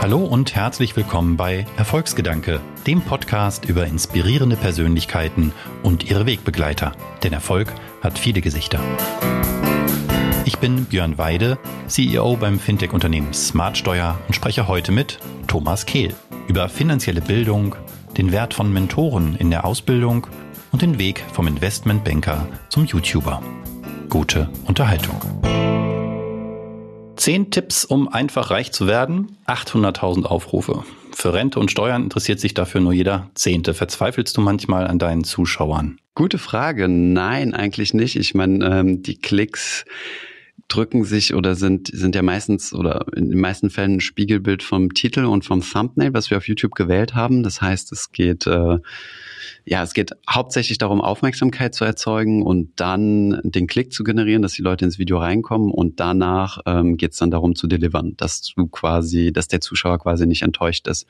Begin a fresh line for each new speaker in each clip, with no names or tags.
Hallo und herzlich willkommen bei Erfolgsgedanke, dem Podcast über inspirierende Persönlichkeiten und ihre Wegbegleiter. Denn Erfolg hat viele Gesichter. Ich bin Björn Weide, CEO beim Fintech-Unternehmen Smartsteuer und spreche heute mit Thomas Kehl über finanzielle Bildung, den Wert von Mentoren in der Ausbildung und den Weg vom Investmentbanker zum YouTuber. Gute Unterhaltung. Zehn Tipps, um einfach reich zu werden. 800.000 Aufrufe. Für Rente und Steuern interessiert sich dafür nur jeder Zehnte. Verzweifelst du manchmal an deinen Zuschauern?
Gute Frage. Nein, eigentlich nicht. Ich meine, ähm, die Klicks drücken sich oder sind, sind ja meistens oder in den meisten Fällen ein Spiegelbild vom Titel und vom Thumbnail, was wir auf YouTube gewählt haben. Das heißt, es geht äh, ja, es geht hauptsächlich darum, Aufmerksamkeit zu erzeugen und dann den Klick zu generieren, dass die Leute ins Video reinkommen und danach ähm, geht es dann darum zu delivern, dass du quasi, dass der Zuschauer quasi nicht enttäuscht ist.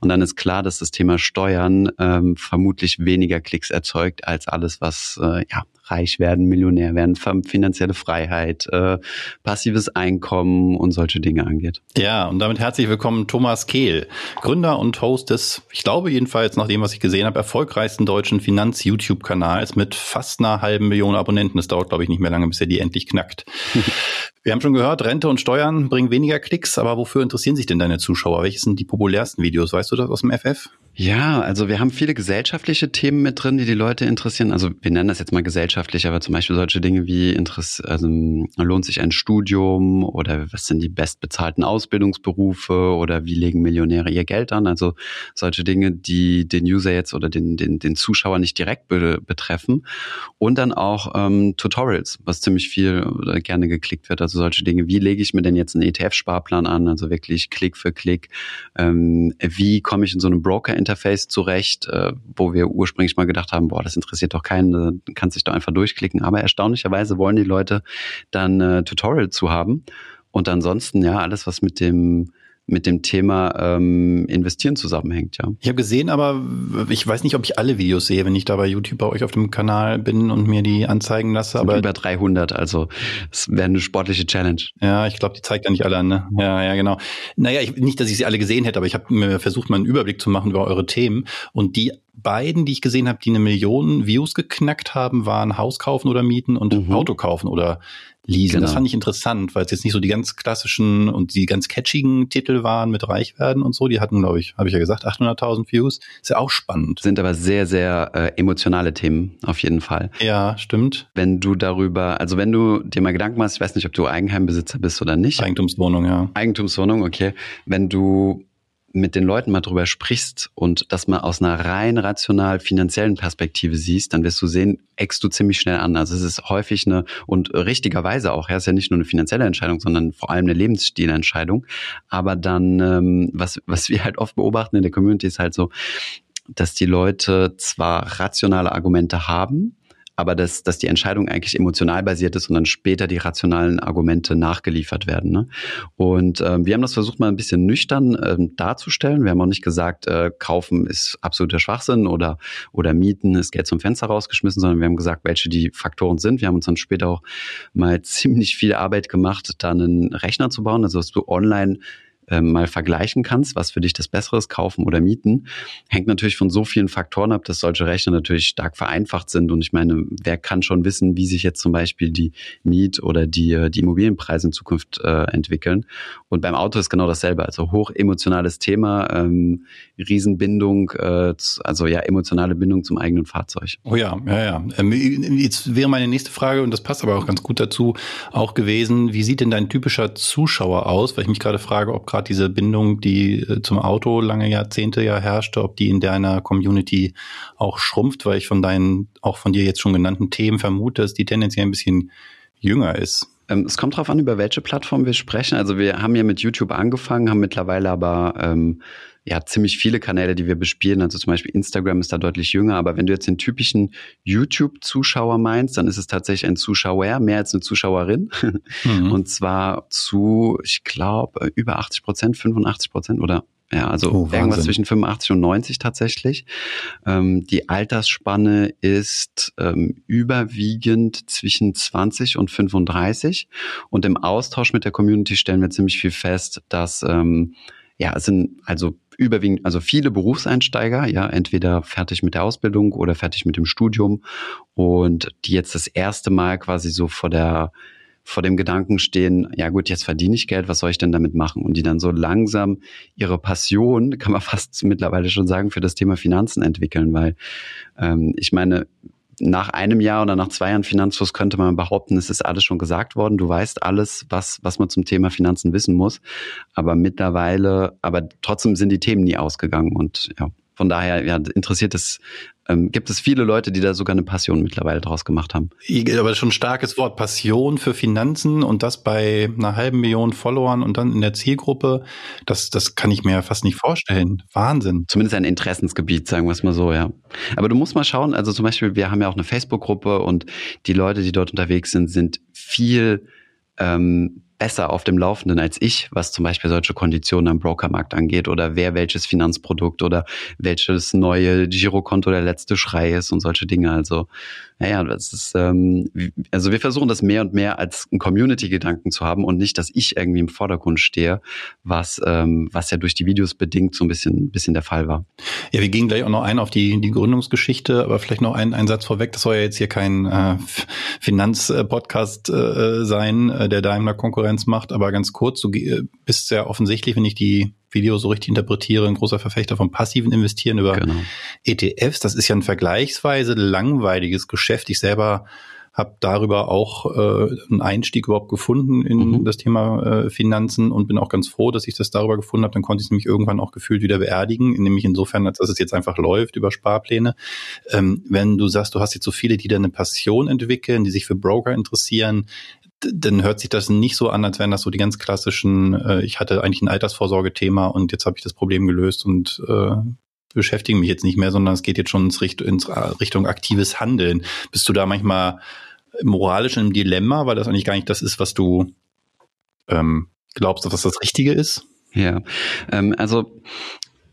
Und dann ist klar, dass das Thema Steuern ähm, vermutlich weniger Klicks erzeugt als alles, was äh, ja reich werden, Millionär werden, finanzielle Freiheit, äh, passives Einkommen und solche Dinge angeht.
Ja, und damit herzlich willkommen Thomas Kehl, Gründer und Host des, ich glaube jedenfalls nach dem, was ich gesehen habe, erfolgreichsten deutschen Finanz-YouTube-Kanals mit fast einer halben Million Abonnenten. Es dauert, glaube ich, nicht mehr lange, bis er die endlich knackt. Wir haben schon gehört, Rente und Steuern bringen weniger Klicks, aber wofür interessieren sich denn deine Zuschauer? Welche sind die populärsten Videos? Weißt du das aus dem FF?
Ja, also wir haben viele gesellschaftliche Themen mit drin, die die Leute interessieren. Also wir nennen das jetzt mal gesellschaftlich, aber zum Beispiel solche Dinge wie Interess also lohnt sich ein Studium oder was sind die bestbezahlten Ausbildungsberufe oder wie legen Millionäre ihr Geld an? Also solche Dinge, die den User jetzt oder den, den, den Zuschauer nicht direkt be betreffen. Und dann auch ähm, Tutorials, was ziemlich viel oder gerne geklickt wird. Also solche Dinge, wie lege ich mir denn jetzt einen ETF-Sparplan an? Also wirklich Klick für Klick. Ähm, wie komme ich in so einem Broker Interface zurecht, äh, wo wir ursprünglich mal gedacht haben, boah, das interessiert doch keinen, äh, kannst dich doch einfach durchklicken. Aber erstaunlicherweise wollen die Leute dann äh, Tutorial zu haben. Und ansonsten, ja, alles, was mit dem mit dem Thema ähm, Investieren zusammenhängt, ja.
Ich habe gesehen, aber ich weiß nicht, ob ich alle Videos sehe, wenn ich da bei YouTube bei euch auf dem Kanal bin und mir die anzeigen lasse.
aber über 300, also es wäre eine sportliche Challenge.
Ja, ich glaube, die zeigt ja nicht alle an, ne? Ja, ja, genau. Naja, ich, nicht, dass ich sie alle gesehen hätte, aber ich habe mir versucht, mal einen Überblick zu machen über eure Themen und die beiden, die ich gesehen habe, die eine Million Views geknackt haben, waren Haus kaufen oder mieten und mhm. Auto kaufen oder Genau. Das fand ich interessant, weil es jetzt nicht so die ganz klassischen und die ganz catchigen Titel waren mit Reichwerden und so. Die hatten, glaube ich, habe ich ja gesagt, 800.000 Views. Ist ja auch spannend.
Sind aber sehr, sehr äh, emotionale Themen auf jeden Fall.
Ja, stimmt.
Wenn du darüber, also wenn du dir mal Gedanken machst, ich weiß nicht, ob du Eigenheimbesitzer bist oder nicht.
Eigentumswohnung, ja.
Eigentumswohnung, okay. Wenn du mit den Leuten mal drüber sprichst und das mal aus einer rein rational finanziellen Perspektive siehst, dann wirst du sehen, eckst du ziemlich schnell an. Also es ist häufig eine und richtigerweise auch, ja, ist ja nicht nur eine finanzielle Entscheidung, sondern vor allem eine Lebensstilentscheidung. Aber dann, ähm, was, was wir halt oft beobachten in der Community ist halt so, dass die Leute zwar rationale Argumente haben, aber dass, dass die Entscheidung eigentlich emotional basiert ist und dann später die rationalen Argumente nachgeliefert werden. Ne? Und ähm, wir haben das versucht mal ein bisschen nüchtern ähm, darzustellen. Wir haben auch nicht gesagt, äh, kaufen ist absoluter Schwachsinn oder, oder mieten ist Geld zum Fenster rausgeschmissen, sondern wir haben gesagt, welche die Faktoren sind. Wir haben uns dann später auch mal ziemlich viel Arbeit gemacht, da einen Rechner zu bauen, also dass du online ähm, mal vergleichen kannst, was für dich das Bessere ist, kaufen oder mieten, hängt natürlich von so vielen Faktoren ab, dass solche Rechner natürlich stark vereinfacht sind. Und ich meine, wer kann schon wissen, wie sich jetzt zum Beispiel die Miet- oder die, äh, die Immobilienpreise in Zukunft äh, entwickeln? Und beim Auto ist genau dasselbe. Also hoch emotionales Thema, ähm, Riesenbindung, äh, also ja, emotionale Bindung zum eigenen Fahrzeug.
Oh ja, ja, ja. Ähm, jetzt wäre meine nächste Frage, und das passt aber auch ganz gut dazu, auch gewesen, wie sieht denn dein typischer Zuschauer aus? Weil ich mich gerade frage, ob gerade diese Bindung, die äh, zum Auto lange Jahrzehnte ja herrschte, ob die in deiner Community auch schrumpft, weil ich von deinen, auch von dir jetzt schon genannten Themen vermute, dass die tendenziell ein bisschen jünger ist.
Ähm, es kommt darauf an, über welche Plattform wir sprechen. Also wir haben ja mit YouTube angefangen, haben mittlerweile aber ähm, ja ziemlich viele Kanäle, die wir bespielen. Also zum Beispiel Instagram ist da deutlich jünger. Aber wenn du jetzt den typischen YouTube-Zuschauer meinst, dann ist es tatsächlich ein Zuschauer, mehr als eine Zuschauerin. Mhm. Und zwar zu, ich glaube, über 80 Prozent, 85 Prozent oder ja, also oh, irgendwas zwischen 85 und 90 tatsächlich. Ähm, die Altersspanne ist ähm, überwiegend zwischen 20 und 35. Und im Austausch mit der Community stellen wir ziemlich viel fest, dass ähm, ja, es sind also überwiegend, also viele Berufseinsteiger, ja, entweder fertig mit der Ausbildung oder fertig mit dem Studium und die jetzt das erste Mal quasi so vor der vor dem Gedanken stehen, ja gut, jetzt verdiene ich Geld, was soll ich denn damit machen? Und die dann so langsam ihre Passion, kann man fast mittlerweile schon sagen, für das Thema Finanzen entwickeln, weil ähm, ich meine, nach einem Jahr oder nach zwei Jahren Finanzfluss könnte man behaupten, es ist alles schon gesagt worden. Du weißt alles, was, was man zum Thema Finanzen wissen muss. Aber mittlerweile, aber trotzdem sind die Themen nie ausgegangen. Und ja, von daher ja, interessiert es, ähm, gibt es viele Leute, die da sogar eine Passion mittlerweile draus gemacht haben.
Aber schon ein starkes Wort, Passion für Finanzen und das bei einer halben Million Followern und dann in der Zielgruppe, das, das kann ich mir ja fast nicht vorstellen. Wahnsinn.
Zumindest ein Interessensgebiet, sagen wir es mal so, ja. Aber du musst mal schauen, also zum Beispiel, wir haben ja auch eine Facebook-Gruppe und die Leute, die dort unterwegs sind, sind viel ähm, besser auf dem Laufenden als ich, was zum Beispiel solche Konditionen am Brokermarkt angeht oder wer welches Finanzprodukt oder welches neue Girokonto der letzte Schrei ist und solche Dinge. Also, naja, das ist, ähm, also wir versuchen das mehr und mehr als ein Community-Gedanken zu haben und nicht, dass ich irgendwie im Vordergrund stehe, was, ähm, was ja durch die Videos bedingt so ein bisschen, bisschen der Fall war.
Ja, wir gehen gleich auch noch ein auf die, die Gründungsgeschichte, aber vielleicht noch ein, ein Satz vorweg. Das soll ja jetzt hier kein äh, Finanzpodcast äh, sein, äh, der Daimler Konkurrenz Konkurrenz macht. Aber ganz kurz, du bist sehr offensichtlich, wenn ich die Videos so richtig interpretiere, ein großer Verfechter vom passiven Investieren über genau. ETFs. Das ist ja ein vergleichsweise langweiliges Geschäft. Ich selber habe darüber auch äh, einen Einstieg überhaupt gefunden in mhm. das Thema äh, Finanzen und bin auch ganz froh, dass ich das darüber gefunden habe. Dann konnte ich es nämlich irgendwann auch gefühlt wieder beerdigen, nämlich insofern, als dass es jetzt einfach läuft über Sparpläne. Ähm, wenn du sagst, du hast jetzt so viele, die da eine Passion entwickeln, die sich für Broker interessieren, dann hört sich das nicht so an, als wären das so die ganz klassischen, äh, ich hatte eigentlich ein Altersvorsorgethema und jetzt habe ich das Problem gelöst und äh, beschäftige mich jetzt nicht mehr, sondern es geht jetzt schon ins, Richt ins Richtung aktives Handeln. Bist du da manchmal moralisch einem Dilemma, weil das eigentlich gar nicht das ist, was du ähm, glaubst, dass das Richtige ist?
Ja, ähm, also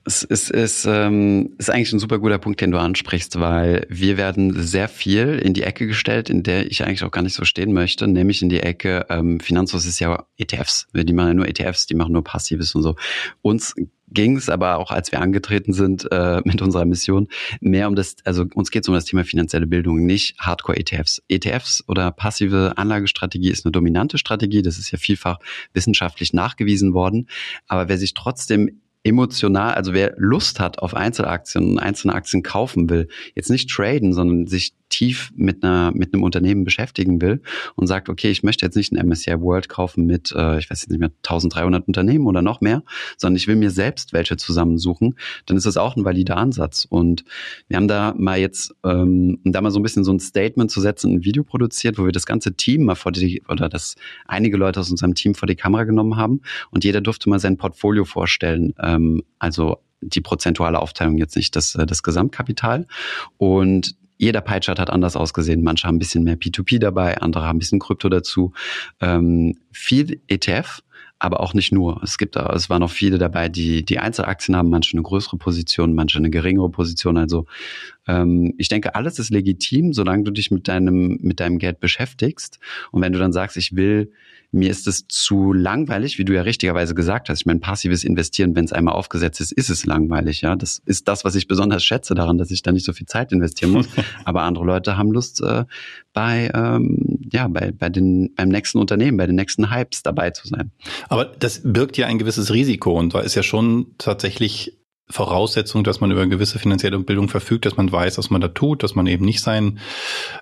es ist, ist, ähm, ist eigentlich ein super guter Punkt, den du ansprichst, weil wir werden sehr viel in die Ecke gestellt, in der ich eigentlich auch gar nicht so stehen möchte, nämlich in die Ecke, ähm, Finanzlos ist ja ETFs. Die machen ja nur ETFs, die machen nur Passives und so. Uns ging es aber auch, als wir angetreten sind äh, mit unserer Mission, mehr um das, also uns geht es um das Thema finanzielle Bildung, nicht Hardcore-ETFs. ETFs oder passive Anlagestrategie ist eine dominante Strategie, das ist ja vielfach wissenschaftlich nachgewiesen worden. Aber wer sich trotzdem emotional, also wer Lust hat auf Einzelaktien und einzelne Aktien kaufen will, jetzt nicht traden, sondern sich tief mit einer mit einem Unternehmen beschäftigen will und sagt, okay, ich möchte jetzt nicht ein MSCI World kaufen mit, äh, ich weiß jetzt nicht mehr 1300 Unternehmen oder noch mehr, sondern ich will mir selbst welche zusammensuchen, dann ist das auch ein valider Ansatz. Und wir haben da mal jetzt, ähm, da mal so ein bisschen so ein Statement zu setzen, ein Video produziert, wo wir das ganze Team mal vor die, oder das einige Leute aus unserem Team vor die Kamera genommen haben und jeder durfte mal sein Portfolio vorstellen. Ähm, also die prozentuale Aufteilung jetzt nicht das, das Gesamtkapital. Und jeder Pie-Chart hat anders ausgesehen. Manche haben ein bisschen mehr P2P dabei, andere haben ein bisschen Krypto dazu. Ähm, viel ETF, aber auch nicht nur. Es gibt, es waren auch viele dabei, die die Einzelaktien haben, manche eine größere Position, manche eine geringere Position. Also ähm, ich denke, alles ist legitim, solange du dich mit deinem mit deinem Geld beschäftigst. Und wenn du dann sagst, ich will mir ist es zu langweilig, wie du ja richtigerweise gesagt hast. Ich meine, passives Investieren, wenn es einmal aufgesetzt ist, ist es langweilig. Ja, das ist das, was ich besonders schätze daran, dass ich da nicht so viel Zeit investieren muss. Aber andere Leute haben Lust, äh, bei ähm, ja bei bei den beim nächsten Unternehmen, bei den nächsten Hypes dabei zu sein.
Aber das birgt ja ein gewisses Risiko und da ist ja schon tatsächlich Voraussetzung, dass man über eine gewisse finanzielle Bildung verfügt, dass man weiß, was man da tut, dass man eben nicht sein,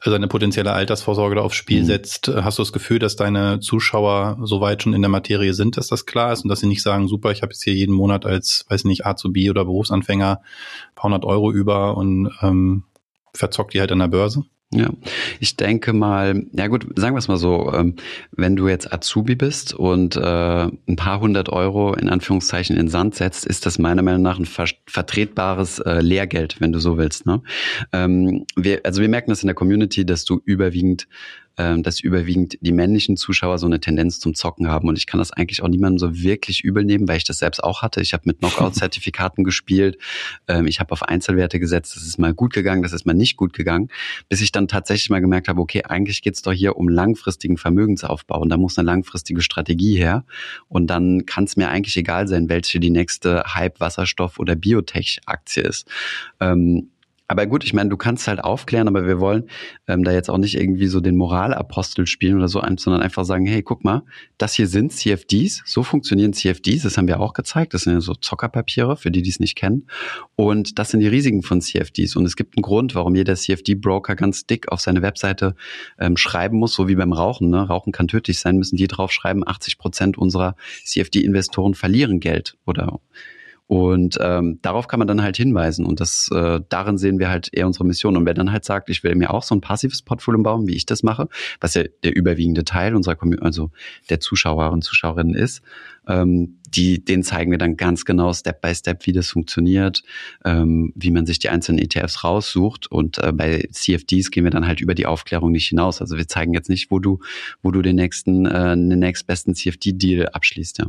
seine potenzielle Altersvorsorge da aufs Spiel mhm. setzt. Hast du das Gefühl, dass deine Zuschauer so weit schon in der Materie sind, dass das klar ist und dass sie nicht sagen, super, ich habe jetzt hier jeden Monat als, weiß nicht, A zu B oder Berufsanfänger paar hundert Euro über und ähm, verzockt die halt an der Börse?
Ja, ich denke mal, ja gut, sagen wir es mal so, ähm, wenn du jetzt Azubi bist und äh, ein paar hundert Euro in Anführungszeichen in Sand setzt, ist das meiner Meinung nach ein ver vertretbares äh, Lehrgeld, wenn du so willst. Ne? Ähm, also wir merken das in der Community, dass du überwiegend ähm, dass überwiegend die männlichen Zuschauer so eine Tendenz zum Zocken haben. Und ich kann das eigentlich auch niemandem so wirklich übel nehmen, weil ich das selbst auch hatte. Ich habe mit Knockout-Zertifikaten gespielt. Ähm, ich habe auf Einzelwerte gesetzt. Das ist mal gut gegangen, das ist mal nicht gut gegangen. Bis ich dann tatsächlich mal gemerkt habe, okay, eigentlich geht's doch hier um langfristigen Vermögensaufbau. Und da muss eine langfristige Strategie her. Und dann kann es mir eigentlich egal sein, welche die nächste Hype, Wasserstoff oder Biotech-Aktie ist. Ähm, aber gut, ich meine, du kannst halt aufklären, aber wir wollen ähm, da jetzt auch nicht irgendwie so den Moralapostel spielen oder so, sondern einfach sagen, hey, guck mal, das hier sind CFDs, so funktionieren CFDs, das haben wir auch gezeigt, das sind ja so Zockerpapiere, für die, die es nicht kennen. Und das sind die Risiken von CFDs. Und es gibt einen Grund, warum jeder CFD-Broker ganz dick auf seine Webseite ähm, schreiben muss, so wie beim Rauchen. Ne? Rauchen kann tödlich sein, müssen die drauf schreiben, 80 Prozent unserer CFD-Investoren verlieren Geld oder und ähm, darauf kann man dann halt hinweisen. Und das äh, darin sehen wir halt eher unsere Mission. Und wer dann halt sagt, ich will mir auch so ein passives Portfolio bauen, wie ich das mache, was ja der überwiegende Teil unserer Community, also der Zuschauer und Zuschauerinnen ist, ähm, die, denen zeigen wir dann ganz genau Step by Step, wie das funktioniert, ähm, wie man sich die einzelnen ETFs raussucht. Und äh, bei CFDs gehen wir dann halt über die Aufklärung nicht hinaus. Also wir zeigen jetzt nicht, wo du, wo du den nächsten, äh, den nächstbesten CFD-Deal abschließt. Ja.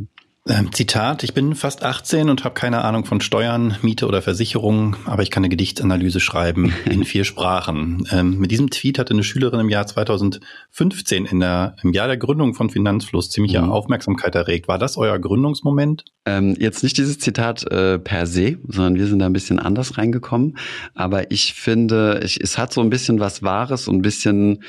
Ähm, Zitat, ich bin fast 18 und habe keine Ahnung von Steuern, Miete oder Versicherung, aber ich kann eine Gedichtanalyse schreiben in vier Sprachen. Ähm, mit diesem Tweet hatte eine Schülerin im Jahr 2015 in der, im Jahr der Gründung von Finanzfluss ziemliche mhm. Aufmerksamkeit erregt. War das euer Gründungsmoment?
Ähm, jetzt nicht dieses Zitat äh, per se, sondern wir sind da ein bisschen anders reingekommen. Aber ich finde, ich, es hat so ein bisschen was Wahres und ein bisschen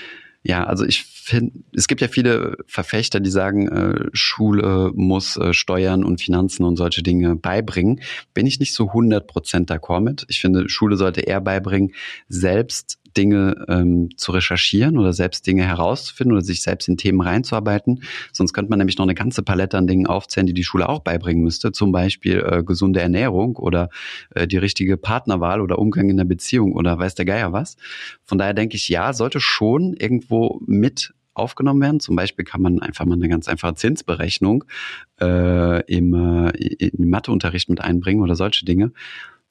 ja, also ich finde, es gibt ja viele Verfechter, die sagen, äh, Schule muss äh, Steuern und Finanzen und solche Dinge beibringen. Bin ich nicht so 100 Prozent d'accord mit. Ich finde, Schule sollte eher beibringen, selbst Dinge ähm, zu recherchieren oder selbst Dinge herauszufinden oder sich selbst in Themen reinzuarbeiten. Sonst könnte man nämlich noch eine ganze Palette an Dingen aufzählen, die die Schule auch beibringen müsste. Zum Beispiel äh, gesunde Ernährung oder äh, die richtige Partnerwahl oder Umgang in der Beziehung oder weiß der Geier was. Von daher denke ich, ja, sollte schon irgendwo mit aufgenommen werden. Zum Beispiel kann man einfach mal eine ganz einfache Zinsberechnung äh, im, äh, im Matheunterricht mit einbringen oder solche Dinge.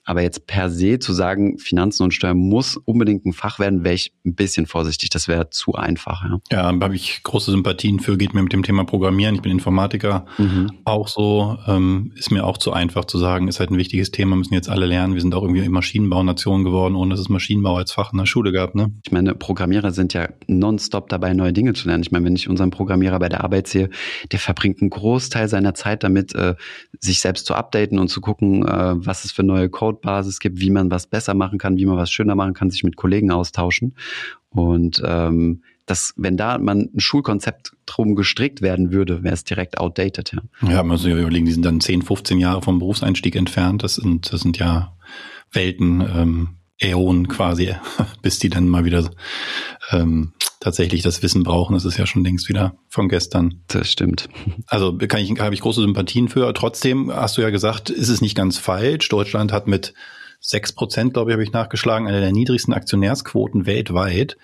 Aber jetzt per se zu sagen, Finanzen und Steuern muss unbedingt ein Fach werden, wäre ich ein bisschen vorsichtig. Das wäre zu einfach. Ja,
ja habe ich große Sympathien für, geht mir mit dem Thema Programmieren. Ich bin Informatiker mhm. auch so. Ähm, ist mir auch zu einfach zu sagen, ist halt ein wichtiges Thema, müssen jetzt alle lernen. Wir sind auch irgendwie Maschinenbau-Nation geworden, ohne dass es Maschinenbau als Fach in der Schule gab. Ne?
Ich meine, Programmierer sind ja nonstop dabei, neue Dinge zu lernen. Ich meine, wenn ich unseren Programmierer bei der Arbeit sehe, der verbringt einen Großteil seiner Zeit damit, äh, sich selbst zu updaten und zu gucken, äh, was es für neue Code Codebasis gibt, wie man was besser machen kann, wie man was schöner machen kann, sich mit Kollegen austauschen. Und ähm, das, wenn da man ein Schulkonzept drum gestrickt werden würde, wäre es direkt outdated. Ja,
ja man muss sich überlegen, die sind dann 10, 15 Jahre vom Berufseinstieg entfernt. Das sind, das sind ja Welten, ähm, Äonen quasi, bis die dann mal wieder ähm, tatsächlich das Wissen brauchen. Das ist ja schon längst wieder von gestern.
Das stimmt.
Also kann ich, habe ich große Sympathien für. Trotzdem hast du ja gesagt, ist es nicht ganz falsch. Deutschland hat mit sechs Prozent, glaube ich, habe ich nachgeschlagen, eine der niedrigsten Aktionärsquoten weltweit.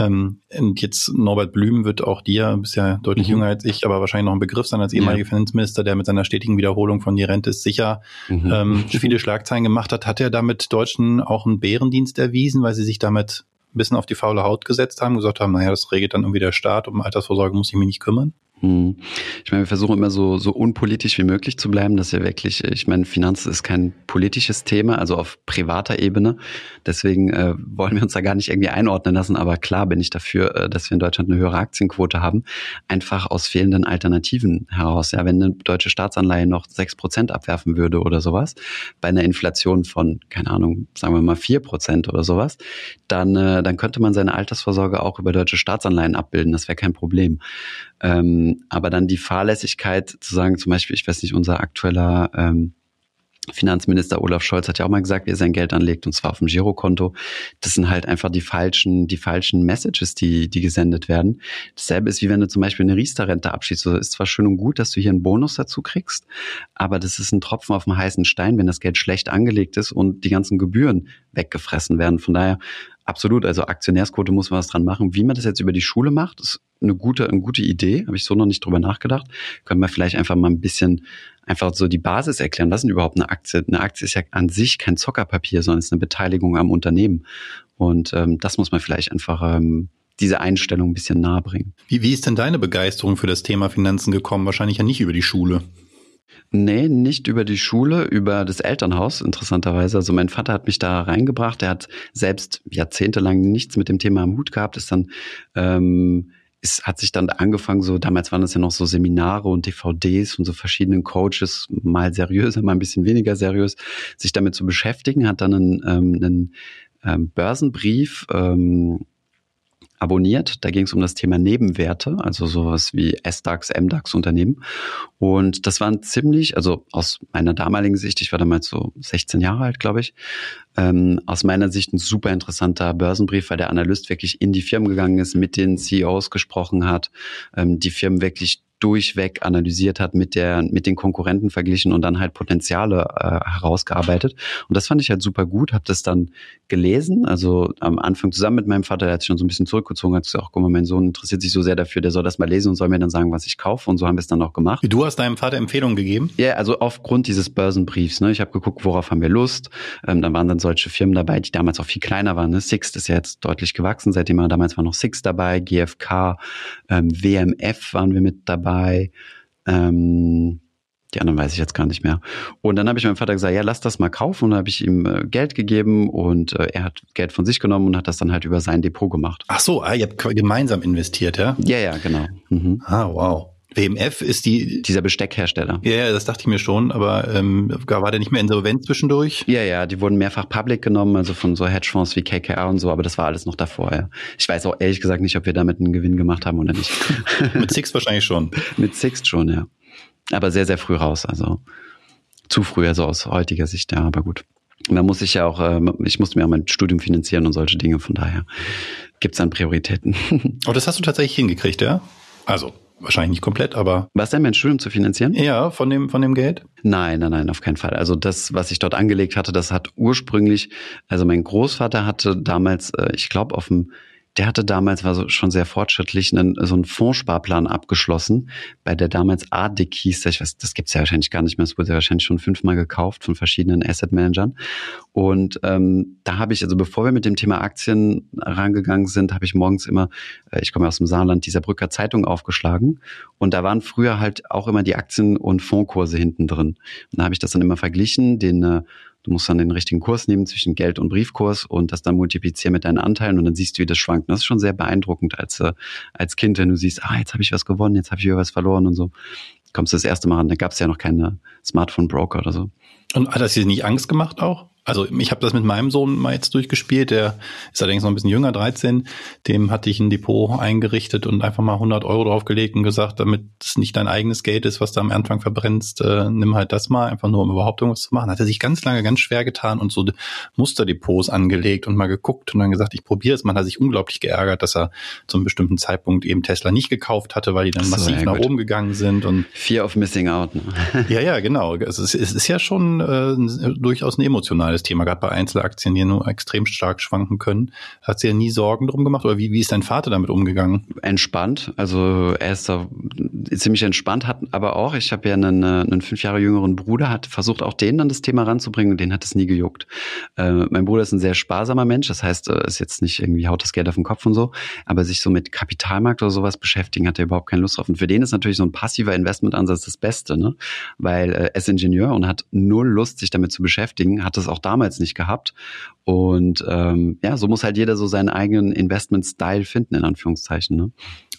Ähm, und jetzt Norbert Blüm wird auch dir, bist ja deutlich mhm. jünger als ich, aber wahrscheinlich noch ein Begriff sein als ehemaliger ja. Finanzminister, der mit seiner stetigen Wiederholung von die Rente ist sicher mhm. ähm, viele Schlagzeilen gemacht hat. Hat er damit Deutschen auch einen Bärendienst erwiesen, weil sie sich damit ein bisschen auf die faule Haut gesetzt haben, gesagt haben, naja, das regelt dann irgendwie der Staat, um Altersvorsorge muss ich mich nicht kümmern?
Hm. Ich meine, wir versuchen immer so, so unpolitisch wie möglich zu bleiben. Das ist ja wirklich, ich meine, Finanz ist kein politisches Thema, also auf privater Ebene. Deswegen äh, wollen wir uns da gar nicht irgendwie einordnen lassen. Aber klar bin ich dafür, äh, dass wir in Deutschland eine höhere Aktienquote haben. Einfach aus fehlenden Alternativen heraus. Ja, wenn eine deutsche Staatsanleihe noch sechs Prozent abwerfen würde oder sowas, bei einer Inflation von, keine Ahnung, sagen wir mal vier Prozent oder sowas, dann, äh, dann könnte man seine Altersvorsorge auch über deutsche Staatsanleihen abbilden. Das wäre kein Problem. Ähm, aber dann die Fahrlässigkeit zu sagen, zum Beispiel, ich weiß nicht, unser aktueller ähm, Finanzminister Olaf Scholz hat ja auch mal gesagt, wie er sein Geld anlegt, und zwar auf dem Girokonto. Das sind halt einfach die falschen, die falschen Messages, die, die gesendet werden. Dasselbe ist, wie wenn du zum Beispiel eine Riester-Rente abschließt. So ist zwar schön und gut, dass du hier einen Bonus dazu kriegst, aber das ist ein Tropfen auf dem heißen Stein, wenn das Geld schlecht angelegt ist und die ganzen Gebühren weggefressen werden. Von daher Absolut, also Aktionärsquote muss man was dran machen. Wie man das jetzt über die Schule macht, ist eine gute, eine gute Idee. Habe ich so noch nicht drüber nachgedacht. Können wir vielleicht einfach mal ein bisschen einfach so die Basis erklären. Was ist denn überhaupt eine Aktie? Eine Aktie ist ja an sich kein Zockerpapier, sondern ist eine Beteiligung am Unternehmen. Und ähm, das muss man vielleicht einfach ähm, diese Einstellung ein bisschen nahe bringen.
Wie, wie ist denn deine Begeisterung für das Thema Finanzen gekommen? Wahrscheinlich ja nicht über die Schule.
Nee, nicht über die Schule, über das Elternhaus, interessanterweise. Also mein Vater hat mich da reingebracht. Er hat selbst jahrzehntelang nichts mit dem Thema am Hut gehabt, ist dann ähm, es hat sich dann angefangen, so damals waren das ja noch so Seminare und DVDs von so verschiedenen Coaches, mal seriöser, mal ein bisschen weniger seriös, sich damit zu beschäftigen, hat dann einen, ähm, einen ähm, Börsenbrief ähm, abonniert. Da ging es um das Thema Nebenwerte, also sowas wie S-DAX, M-DAX Unternehmen. Und das waren ziemlich, also aus meiner damaligen Sicht, ich war damals so 16 Jahre alt, glaube ich, ähm, aus meiner Sicht ein super interessanter Börsenbrief, weil der Analyst wirklich in die Firmen gegangen ist, mit den CEOs gesprochen hat, ähm, die Firmen wirklich durchweg analysiert hat, mit der, mit den Konkurrenten verglichen und dann halt Potenziale äh, herausgearbeitet. Und das fand ich halt super gut, habe das dann gelesen, also am Anfang zusammen mit meinem Vater, der hat sich schon so ein bisschen zurückgezogen, hat gesagt, guck mal, mein Sohn interessiert sich so sehr dafür, der soll das mal lesen und soll mir dann sagen, was ich kaufe. Und so haben wir es dann auch gemacht.
Du hast deinem Vater Empfehlungen gegeben?
Ja, also aufgrund dieses Börsenbriefs. Ne? Ich habe geguckt, worauf haben wir Lust. Ähm, dann waren dann solche Firmen dabei, die damals auch viel kleiner waren. Ne? Sixt ist ja jetzt deutlich gewachsen, seitdem war damals war noch Sixt dabei, GFK, ähm, WMF waren wir mit dabei dabei. Ähm, die anderen weiß ich jetzt gar nicht mehr. Und dann habe ich meinem Vater gesagt, ja, lass das mal kaufen. Und dann habe ich ihm äh, Geld gegeben und äh, er hat Geld von sich genommen und hat das dann halt über sein Depot gemacht.
Ach so, ah, ihr habt gemeinsam investiert, ja?
Ja, ja, genau. Mhm.
Ah, wow. WMF ist die.
Dieser Besteckhersteller.
Ja, ja, das dachte ich mir schon, aber ähm, war der nicht mehr insolvent zwischendurch?
Ja, ja, die wurden mehrfach public genommen, also von so Hedgefonds wie KKR und so, aber das war alles noch davor, ja. Ich weiß auch ehrlich gesagt nicht, ob wir damit einen Gewinn gemacht haben oder nicht.
Mit Six wahrscheinlich schon.
Mit Six schon, ja. Aber sehr, sehr früh raus, also zu früh, also aus heutiger Sicht, ja, aber gut. Man muss sich ja auch, äh, ich musste mir auch mein Studium finanzieren und solche Dinge, von daher gibt's dann Prioritäten.
Aber das hast du tatsächlich hingekriegt, ja? Also, wahrscheinlich nicht komplett, aber.
Was denn, mein Studium zu finanzieren?
Ja, von dem, von dem Geld?
Nein, nein, nein, auf keinen Fall. Also das, was ich dort angelegt hatte, das hat ursprünglich, also mein Großvater hatte damals, äh, ich glaube, auf dem der hatte damals, war so schon sehr fortschrittlich, einen, so einen Fondssparplan abgeschlossen, bei der damals ADIC hieß, ich weiß, das gibt's ja wahrscheinlich gar nicht mehr, es wurde ja wahrscheinlich schon fünfmal gekauft von verschiedenen Asset Managern. Und ähm, da habe ich, also bevor wir mit dem Thema Aktien rangegangen sind, habe ich morgens immer, äh, ich komme aus dem Saarland, dieser Brücker Zeitung aufgeschlagen. Und da waren früher halt auch immer die Aktien- und Fondkurse hinten drin. Und da habe ich das dann immer verglichen, den äh, Du musst dann den richtigen Kurs nehmen zwischen Geld und Briefkurs und das dann multiplizieren mit deinen Anteilen und dann siehst du, wie das schwankt. Und das ist schon sehr beeindruckend als, äh, als Kind, wenn du siehst, ah, jetzt habe ich was gewonnen, jetzt habe ich wieder was verloren und so. Kommst du das erste Mal an, da gab es ja noch keine Smartphone-Broker oder so.
Und hat das dir nicht Angst gemacht auch? Also ich habe das mit meinem Sohn mal jetzt durchgespielt, der ist allerdings noch ein bisschen jünger, 13. Dem hatte ich ein Depot eingerichtet und einfach mal 100 Euro draufgelegt und gesagt, damit es nicht dein eigenes Geld ist, was du am Anfang verbrennst, äh, nimm halt das mal, einfach nur um überhaupt irgendwas zu machen. Hat er sich ganz lange ganz schwer getan und so Musterdepots angelegt und mal geguckt und dann gesagt, ich probiere es. Man hat sich unglaublich geärgert, dass er zu einem bestimmten Zeitpunkt eben Tesla nicht gekauft hatte, weil die dann so, massiv ja, nach oben gegangen sind. und
Fear of missing out. Ne?
ja, ja, genau. Es ist, es ist ja schon äh, durchaus ein emotionales das Thema, gerade bei Einzelaktien, die nur extrem stark schwanken können. Hat sie ja nie Sorgen drum gemacht oder wie, wie ist dein Vater damit umgegangen?
Entspannt, also er ist da ziemlich entspannt, hat aber auch, ich habe ja einen, einen fünf Jahre jüngeren Bruder, hat versucht auch den dann das Thema ranzubringen und den hat es nie gejuckt. Äh, mein Bruder ist ein sehr sparsamer Mensch, das heißt, er ist jetzt nicht irgendwie haut das Geld auf den Kopf und so, aber sich so mit Kapitalmarkt oder sowas beschäftigen, hat er überhaupt keine Lust drauf. Und für den ist natürlich so ein passiver Investmentansatz das Beste, ne? Weil äh, er ist Ingenieur und hat null Lust, sich damit zu beschäftigen, hat es auch damals nicht gehabt. Und ähm, ja, so muss halt jeder so seinen eigenen Investment-Style finden, in Anführungszeichen. Ne?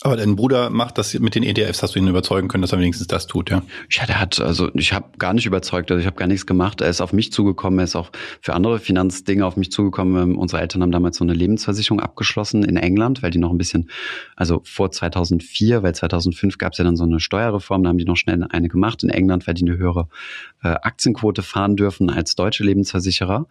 Aber dein Bruder macht das mit den ETFs, hast du ihn überzeugen können, dass er wenigstens das tut, ja?
Ja, der hat, also ich habe gar nicht überzeugt, also ich habe gar nichts gemacht. Er ist auf mich zugekommen, er ist auch für andere Finanzdinge auf mich zugekommen. Ähm, unsere Eltern haben damals so eine Lebensversicherung abgeschlossen in England, weil die noch ein bisschen, also vor 2004, weil 2005 gab es ja dann so eine Steuerreform, da haben die noch schnell eine gemacht in England, weil die eine höhere äh, Aktienquote fahren dürfen als deutsche Lebensversicherer.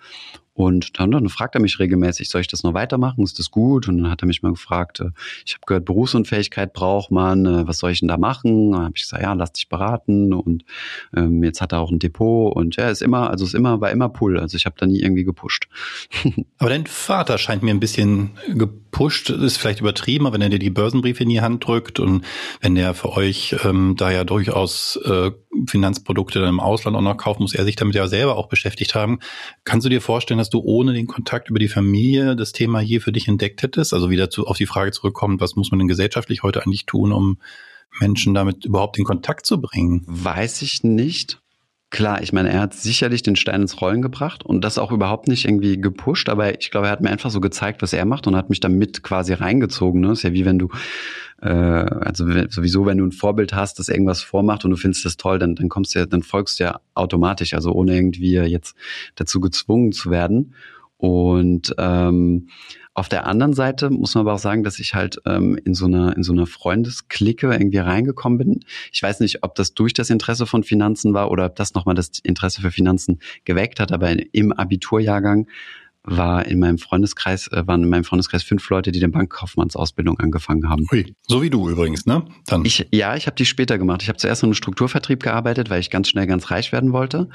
Und dann, dann fragt er mich regelmäßig, soll ich das noch weitermachen? Ist das gut? Und dann hat er mich mal gefragt, äh, ich habe gehört, Berufsunfähigkeit braucht man, äh, was soll ich denn da machen? Dann habe ich gesagt, ja, lass dich beraten. Und ähm, jetzt hat er auch ein Depot und ja, ist immer, also ist immer, war immer Pull. Also ich habe da nie irgendwie gepusht.
aber dein Vater scheint mir ein bisschen gepusht, ist vielleicht übertrieben, aber wenn er dir die Börsenbriefe in die Hand drückt und wenn der für euch ähm, da ja durchaus äh, Finanzprodukte dann im Ausland auch noch kaufen, muss er sich damit ja selber auch beschäftigt haben. Kannst du dir vorstellen, dass du ohne den Kontakt über die Familie das Thema hier für dich entdeckt hättest? Also wieder zu, auf die Frage zurückkommen, was muss man denn gesellschaftlich heute eigentlich tun, um Menschen damit überhaupt in Kontakt zu bringen?
Weiß ich nicht. Klar, ich meine, er hat sicherlich den Stein ins Rollen gebracht und das auch überhaupt nicht irgendwie gepusht, aber ich glaube, er hat mir einfach so gezeigt, was er macht und hat mich damit quasi reingezogen. Ne? Ist ja wie wenn du, äh, also sowieso, wenn du ein Vorbild hast, das irgendwas vormacht und du findest das toll, dann, dann kommst du ja, dann folgst du ja automatisch, also ohne irgendwie jetzt dazu gezwungen zu werden. Und ähm, auf der anderen Seite muss man aber auch sagen, dass ich halt ähm, in so einer in so einer Freundesklicke irgendwie reingekommen bin. Ich weiß nicht, ob das durch das Interesse von Finanzen war oder ob das nochmal das Interesse für Finanzen geweckt hat, aber im Abiturjahrgang war in meinem Freundeskreis, äh, waren in meinem Freundeskreis fünf Leute, die den Bankkaufmannsausbildung angefangen haben.
Ui, so wie du übrigens, ne?
Dann. Ich, ja, ich habe die später gemacht. Ich habe zuerst im Strukturvertrieb gearbeitet, weil ich ganz schnell ganz reich werden wollte.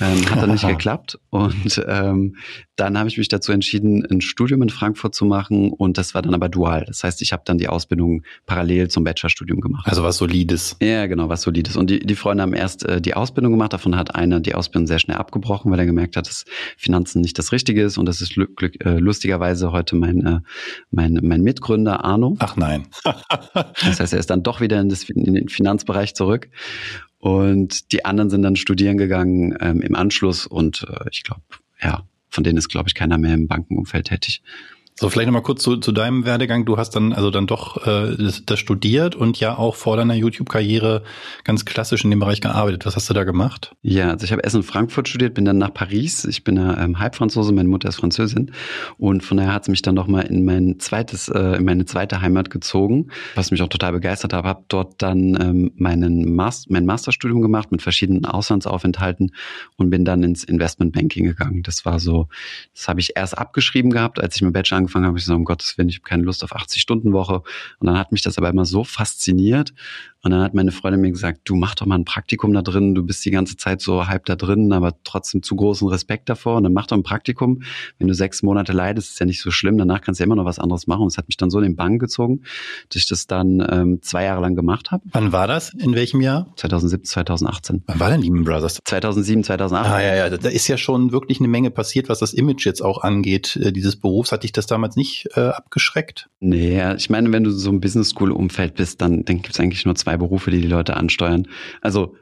Ähm, hat dann nicht geklappt. Und ähm, dann habe ich mich dazu entschieden, ein Studium in Frankfurt zu machen und das war dann aber dual. Das heißt, ich habe dann die Ausbildung parallel zum Bachelorstudium gemacht.
Also was Solides.
Ja, genau, was Solides. Und die, die Freunde haben erst äh, die Ausbildung gemacht. Davon hat einer die Ausbildung sehr schnell abgebrochen, weil er gemerkt hat, dass Finanzen nicht das Richtige ist und das ist äh, lustigerweise heute mein, äh, mein, mein Mitgründer Arno.
Ach nein.
das heißt, er ist dann doch wieder in, das, in den Finanzbereich zurück. Und die anderen sind dann studieren gegangen ähm, im Anschluss und äh, ich glaube, ja, von denen ist, glaube ich, keiner mehr im Bankenumfeld tätig.
So, vielleicht nochmal kurz zu, zu deinem Werdegang. Du hast dann also dann doch äh, das, das studiert und ja auch vor deiner YouTube-Karriere ganz klassisch in dem Bereich gearbeitet. Was hast du da gemacht?
Ja, also ich habe erst in Frankfurt studiert, bin dann nach Paris. Ich bin ja ähm, Halbfranzose, meine Mutter ist Französin und von daher hat es mich dann nochmal in mein zweites, äh, in meine zweite Heimat gezogen, was mich auch total begeistert hat. Habe dort dann ähm, meinen Mas mein Masterstudium gemacht mit verschiedenen Auslandsaufenthalten und bin dann ins Investmentbanking gegangen. Das war so, das habe ich erst abgeschrieben gehabt, als ich mit Bachelor angefangen habe, ich so, um Gottes Willen, ich habe keine Lust auf 80-Stunden-Woche. Und dann hat mich das aber immer so fasziniert. Und dann hat meine Freundin mir gesagt, du mach doch mal ein Praktikum da drin, du bist die ganze Zeit so halb da drin, aber trotzdem zu großen Respekt davor. Und dann mach doch ein Praktikum. Wenn du sechs Monate leidest, ist ja nicht so schlimm. Danach kannst du ja immer noch was anderes machen. Und es hat mich dann so in den Bann gezogen, dass ich das dann ähm, zwei Jahre lang gemacht habe.
Wann war das? In welchem Jahr?
2017, 2018.
Wann war denn Lehman Brothers?
2007, 2008.
Ah ja, ja, da ist ja schon wirklich eine Menge passiert, was das Image jetzt auch angeht, äh, dieses Berufs. Hat dich das damals nicht äh, abgeschreckt?
Nee, ich meine, wenn du so im Business School Umfeld bist, dann, dann gibt es eigentlich nur zwei Berufe, die die Leute ansteuern. Also